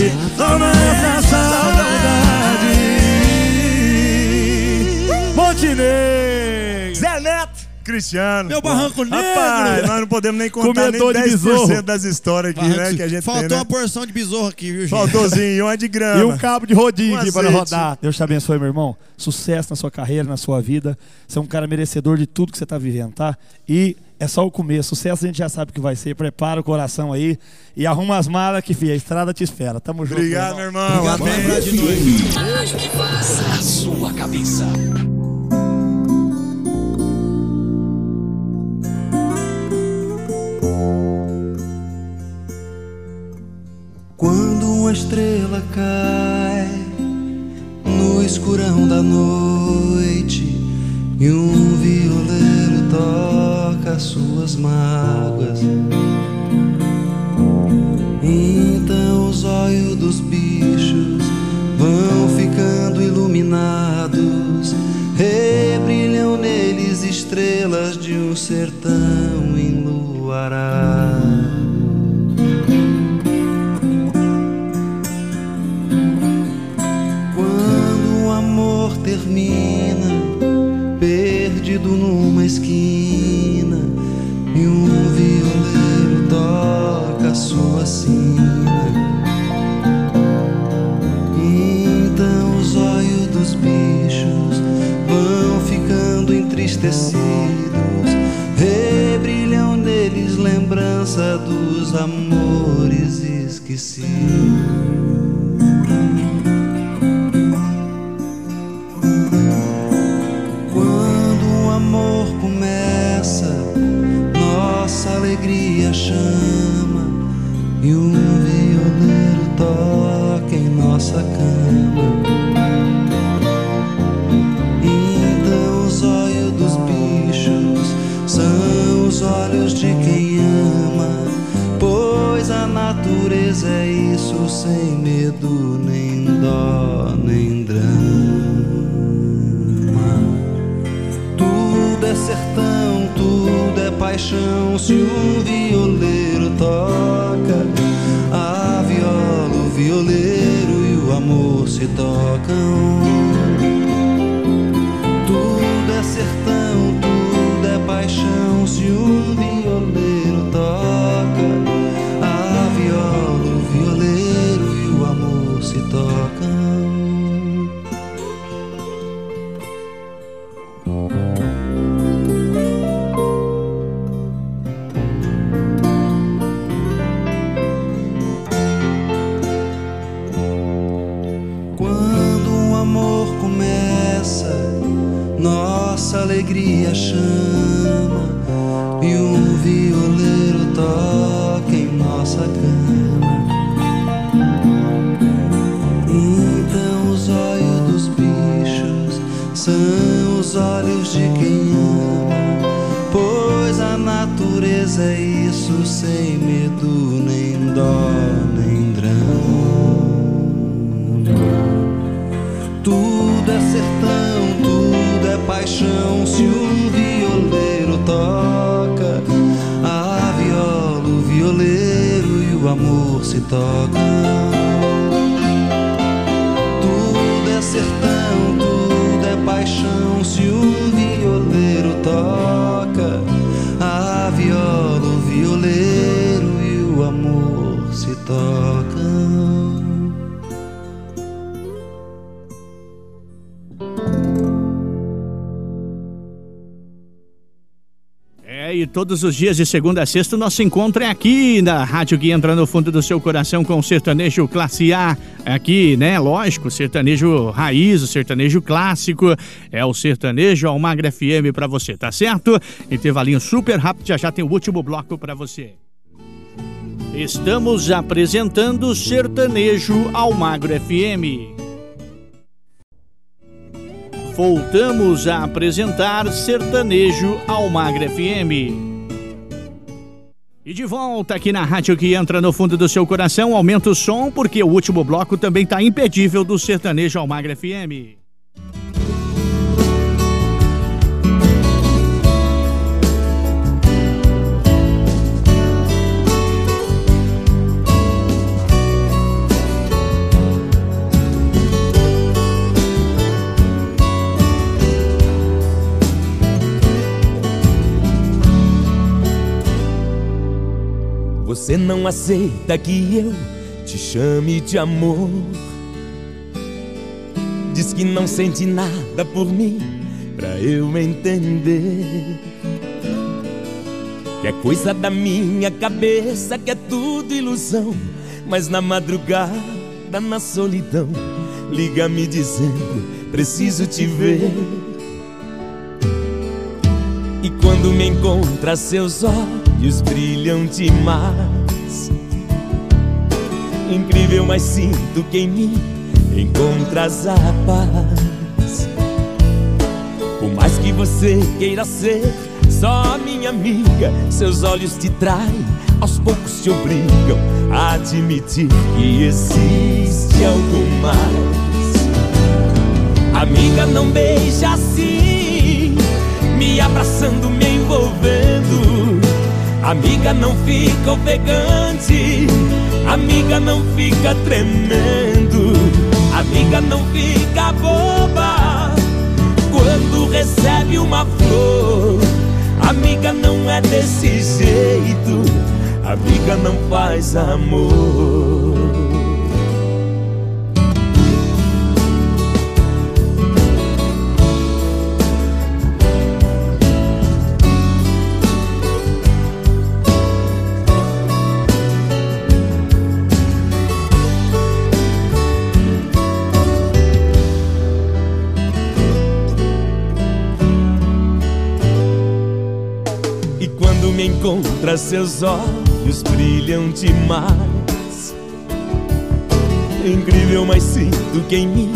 saudade, toma essa saudade. Montenegro, Zé Neto. Cristiano. Meu barranco negro. Rapaz, nós não podemos nem contar de nem 10% besouro. das histórias aqui, Barranco- né? Que a gente Faltou tem, né? uma porção de besouro aqui, viu, gente? Faltouzinho, uma de grama. E um cabo de rodinho Um aqui para rodar. Deus te abençoe, meu irmão. Sucesso na sua carreira, na sua vida. Você é um cara merecedor de tudo que você está vivendo, tá? E é só o começo. Sucesso a gente já sabe que vai ser. Prepara o coração aí e arruma as malas que, filha, a estrada te espera. Tamo junto. Obrigado, meu irmão. Obrigado lembrar de. A rádio que faz a sua cabeça. Quando uma estrela cai no escurão da noite e um violeiro toca suas mágoas, então os olhos dos bichos vão ficando iluminados, rebrilham neles estrelas de um sertão enluarado. Quando o amor termina, perdido numa esquina, e um violeiro toca sua sina. Então os olhos dos bichos vão ficando entristecidos, rebrilham neles lembrança dos amores esquecidos. Todos os dias de segunda a sexta o nosso encontro é aqui na rádio que entra no fundo do seu coração com o sertanejo classe A. Aqui, né? Lógico, sertanejo raiz, o sertanejo clássico. É o sertanejo Almagra FM pra você, tá certo? Intervalinho super rápido, já já tem o último bloco pra você. Estamos apresentando Sertanejo Almagro FM. Voltamos a apresentar Sertanejo Almagro FM. E de volta aqui na rádio que entra no fundo do seu coração, aumenta o som porque o último bloco também tá impedível do Sertanejo Almagro FM. Você não aceita que eu te chame de amor. Diz que não sente nada por mim, pra eu entender. Que é coisa da minha cabeça, que é tudo ilusão. Mas na madrugada, na solidão, liga me dizendo: preciso te ver. E quando me encontra, seus olhos brilham demais. Incrível, mas sinto que em mim encontras a paz. Por mais que você queira ser só minha amiga, seus olhos te traem, aos poucos te obrigam a admitir que existe algo mais. Amiga, não beija assim, me abraçando, me envolvendo. Amiga, não fica ofegante, amiga, não fica tremendo, amiga, não fica boba quando recebe uma flor. Amiga, não é desse jeito, amiga, não faz amor. Seus olhos brilham demais. Incrível, mas sinto que em mim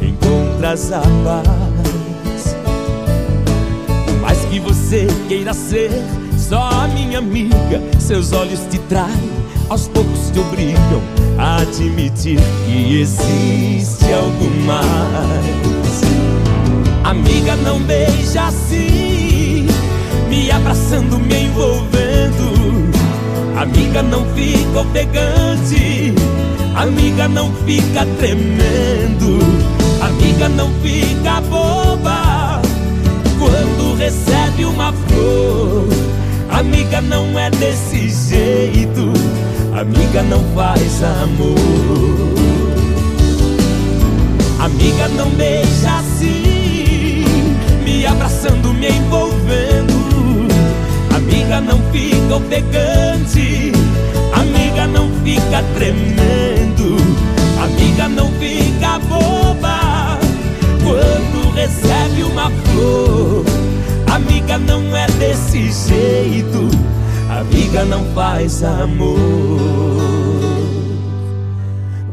encontras a paz. Por mais que você queira ser só minha amiga, seus olhos te traem, aos poucos te obrigam a admitir que existe algo mais. Amiga, não beija assim, me abraçando, me envolvendo. Amiga, não fica ofegante, amiga, não fica tremendo, amiga, não fica boba quando recebe uma flor. Amiga, não é desse jeito, amiga, não faz amor. Amiga, não beija assim, me abraçando, me envolvendo. Amiga, não fica ofegante, amiga, não fica tremendo, amiga, não fica boba quando recebe uma flor. jeito, amiga não faz amor.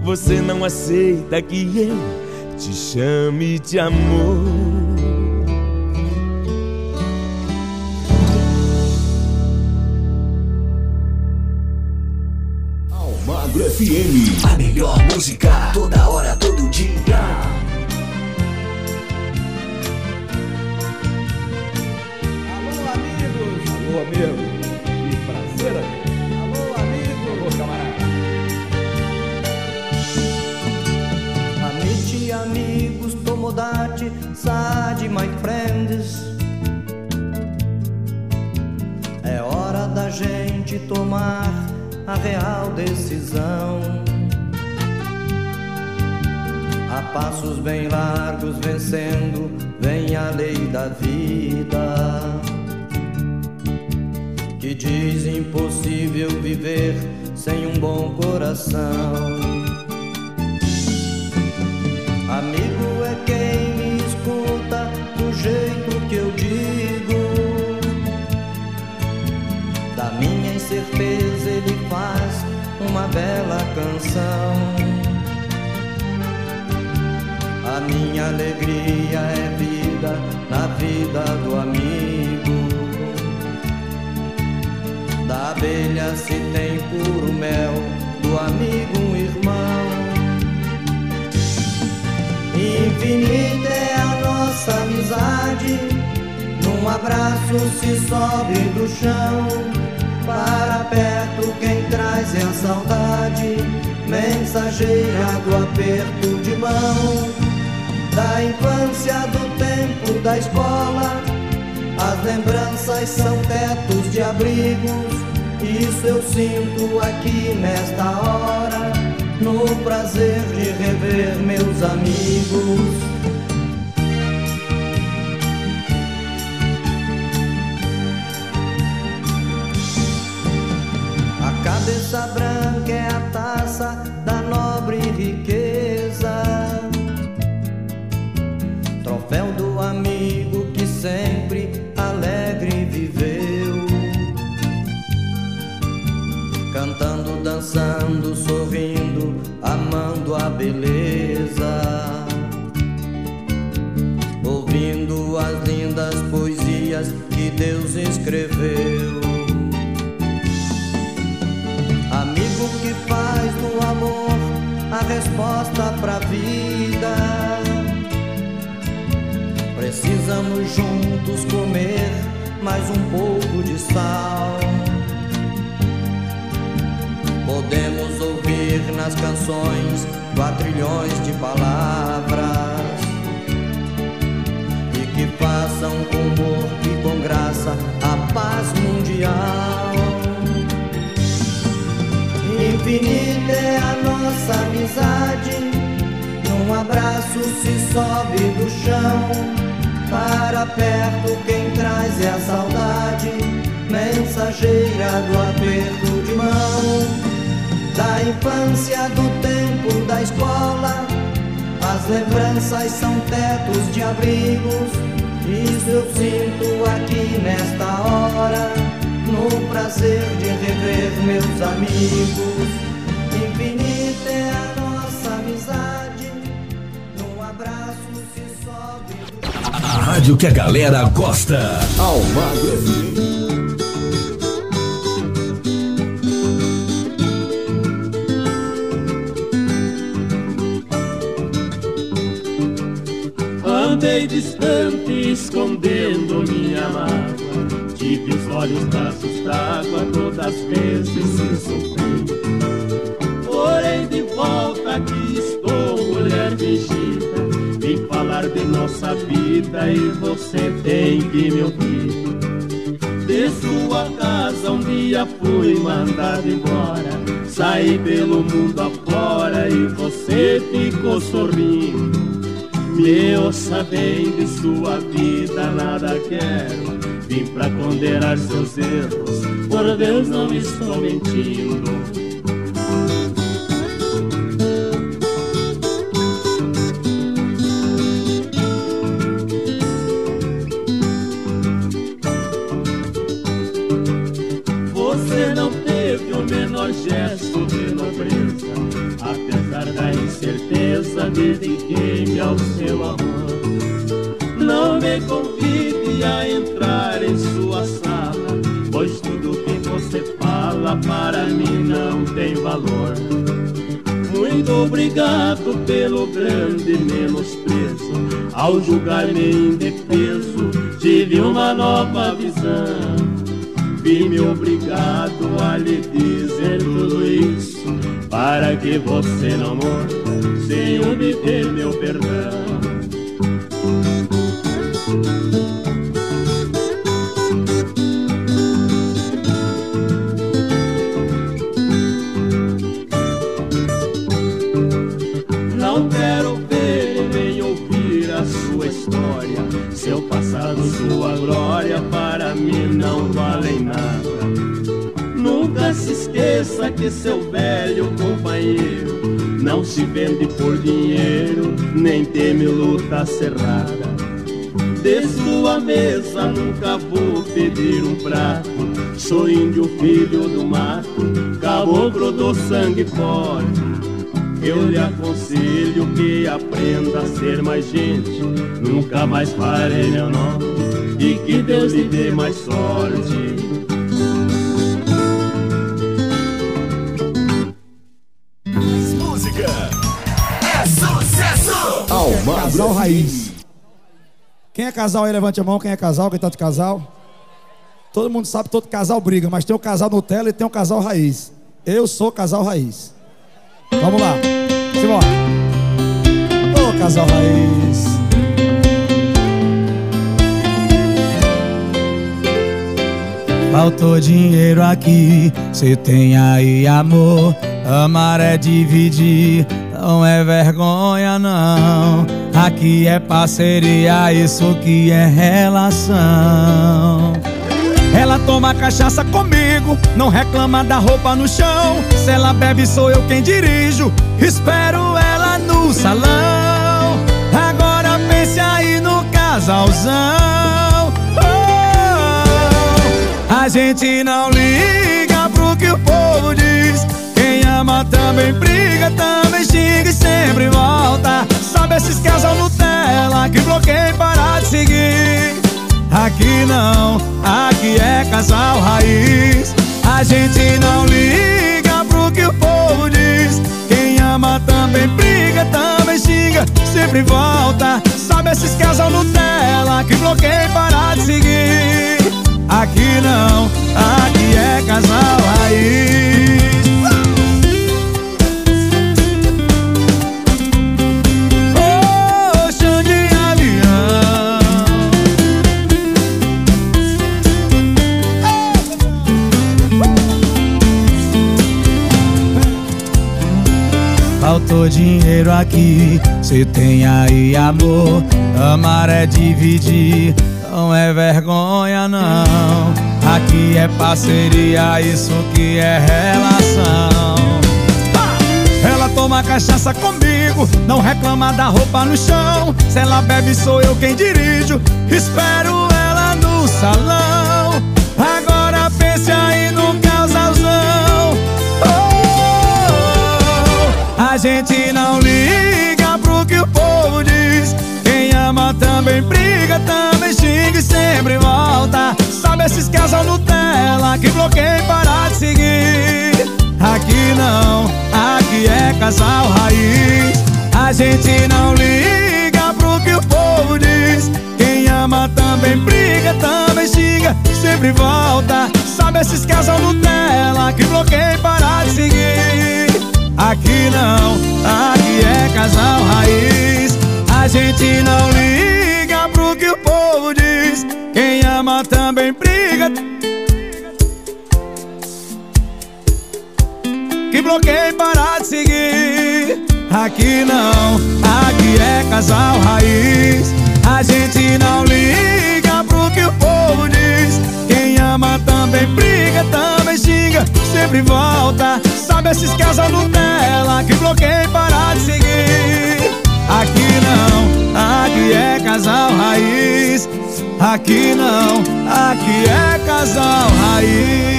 Você não aceita que eu te chame de amor. FM. A melhor música, toda hora, todo dia. Alô, amigo. Que prazer, amigo. Alô, amigo. Alô, camarada. Amici, amigos, tomodate, sade, my friends. É hora da gente tomar a real decisão. A passos bem largos vencendo, vem a lei da vida. Que diz impossível viver sem um bom coração. Amigo é quem bela canção. A minha alegria é vida na vida do amigo. Da abelha se tem puro mel, do amigo um irmão. Infinita é a nossa amizade. Num abraço se sobe do chão. Para perto quem traz é a saudade, mensageira do aperto de mão. Da infância, do tempo da escola, as lembranças são tetos de abrigos. Isso eu sinto aqui nesta hora, no prazer de rever meus amigos. Deus escreveu. Amigo que faz do amor a resposta pra vida. Precisamos juntos comer mais um pouco de sal. Podemos ouvir nas canções quatrilhões de palavras e que e com graça a paz mundial. Infinita é a nossa amizade, num abraço se sobe do chão. Para perto quem traz é a saudade, mensageira do aperto de mão. Da infância, do tempo da escola, as lembranças são tetos de abrigos. Isso eu sinto aqui nesta hora, no prazer de rever meus amigos. Infinita é a nossa amizade, num abraço se sobe A rádio que a galera gosta. Almagro Andei distante, escondendo minha mágoa. Tive os olhos braços d'água, todas as vezes se soltei. Porém, de volta aqui estou, mulher fingida. Vim falar de nossa vida e você tem que me ouvir. De sua casa um dia fui mandado embora. Saí pelo mundo afora e você ficou sorrindo. Me ouça bem de sua vida, nada quero. Vim pra condenar seus erros, por Deus não estou mentindo. Ao julgar-me indefeso, tive uma nova visão. Vi-me obrigado a lhe dizer tudo isso, para que você não morra sem obter meu perdão. Por dinheiro, nem teme luta cerrada. De sua mesa nunca vou pedir um prato. Sou índio, filho do mato, caboclo do sangue forte. Eu lhe aconselho que aprenda a ser mais gente. Nunca mais farei meu nome e que Deus lhe dê mais sorte. Casal aí, levante a mão. Quem é casal? Quem tá de casal? Todo mundo sabe, todo casal briga, mas tem o casal Nutella e tem o casal raiz. Eu sou casal raiz. Vamos lá. Simbora. Ô, casal raiz. Faltou dinheiro aqui, cê tem aí amor. Amar é dividir, não é vergonha não. Aqui é parceria, isso que é relação. Ela toma cachaça comigo, não reclama da roupa no chão. Se ela bebe, sou eu quem dirijo. Espero ela no salão. Agora pense aí no casalzão. Oh, a gente não liga pro que o povo diz. Quem ama também briga, também xinga e sempre volta. Sabe esses casal Nutella que bloqueia e para de seguir. Aqui não, aqui é casal raiz. A gente não liga pro que o povo diz. Quem ama também briga, também xinga, sempre volta. Sabe esses casal Nutella que bloqueia e para de seguir. Aqui não, aqui é casal raiz. Faltou dinheiro aqui, cê tem aí amor. Amar é dividir, não é vergonha não. Aqui é parceria, isso que é relação. Ela toma cachaça comigo, não reclama da roupa no chão. Se ela bebe, sou eu quem dirijo. Espero ela no salão. A gente não liga pro que o povo diz. Quem ama também briga, também xinga e sempre volta. Sabe esses casal Nutella que bloqueia e para de seguir. Aqui não, aqui é casal raiz. A gente não liga pro que o povo diz. Quem ama também briga, também xinga, sempre volta. Sabe esses casal Nutella que bloqueia e para de seguir. Aqui não, aqui é casal raiz. A gente não liga pro que o povo diz. Quem ama também briga. que bloqueia e para de seguir. Aqui não, aqui é casal raiz. A gente não liga pro que o povo diz. Quem ama também briga, também sempre volta. Sabe esses casal Nutella que bloqueia e para de seguir. Aqui não, aqui é casal raiz. Aqui não, aqui é casal raiz.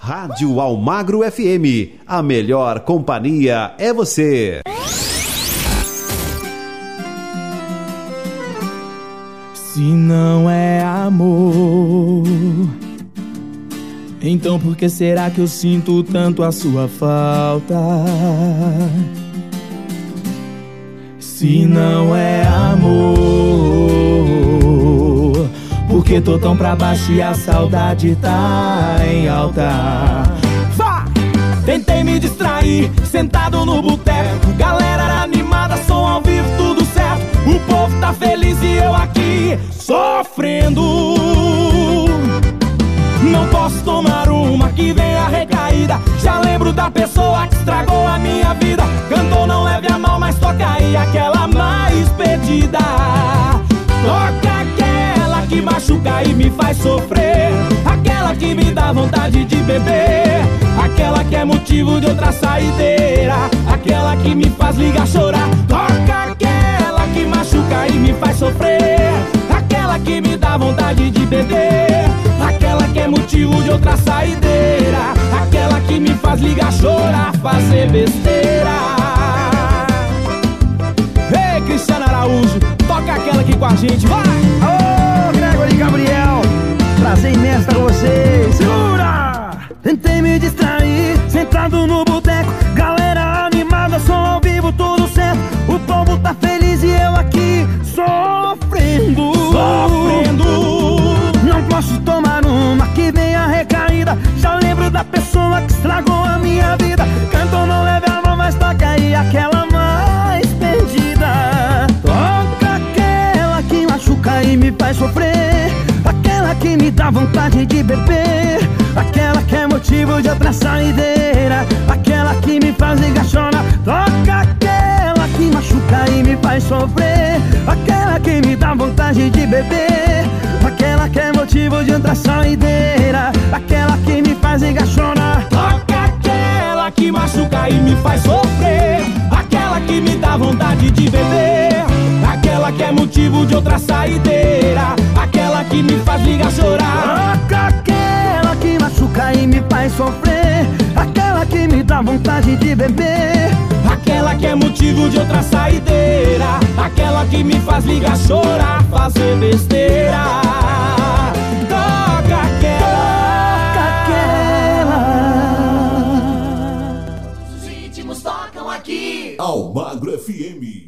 Rádio Almagro FM. A melhor companhia é você. Se não é amor, então por que será que eu sinto tanto a sua falta? Se não é amor, por que tô tão pra baixo e a saudade tá em alta? Vá! Tentei me distrair, sentado no boteco, galera animada, O povo tá feliz e eu aqui sofrendo. Não posso tomar uma que vem a recaída. Já lembro da pessoa que estragou a minha vida. Cantou, não leve a mal, mas toca aí aquela mais pedida. Toca aquela que machuca e me faz sofrer. Aquela que me dá vontade de beber. Aquela que é motivo de outra saideira. Aquela que me faz ligar chorar. Toca aquela que machuca e me faz sofrer. Aquela que me dá vontade de beber. Aquela que é motivo de outra saideira. Aquela que me faz ligar chorar, fazer besteira. Ei, Cristiano Araújo, toca aquela aqui com a gente, vai! Ô, Gregory Gabriel, prazer imenso estar com vocês. Segura! Tentei me distrair, sentado no boteco, galera animada, som ao vivo, tudo tá feliz e eu aqui sofrendo. Sofrendo. Não posso tomar uma que vem a recaída. Já lembro da pessoa que estragou a minha vida. Cantou, não leve a mão, mas toca aí aquela mais perdida. Toca aquela que machuca e me faz sofrer. Aquela que me dá vontade de beber. Aquela que é motivo de outra saideira. Aquela que me faz chorar. Toca aquela machuca e me faz sofrer. Aquela que me dá vontade de beber. Aquela que é motivo de outra saideira. Aquela que me faz. Toca aquela que machuca e me faz sofrer. Aquela que me dá vontade de beber. Aquela que é motivo de outra saideira. Aquela que me faz ligar chorar. Toca aquela que machuca e me faz sofrer. Aquela que me dá vontade de beber. Aquela que é motivo de outra saideira. Aquela que me faz ligar chorar, fazer besteira. Toca Os ritmos tocam aqui. Almagro FM.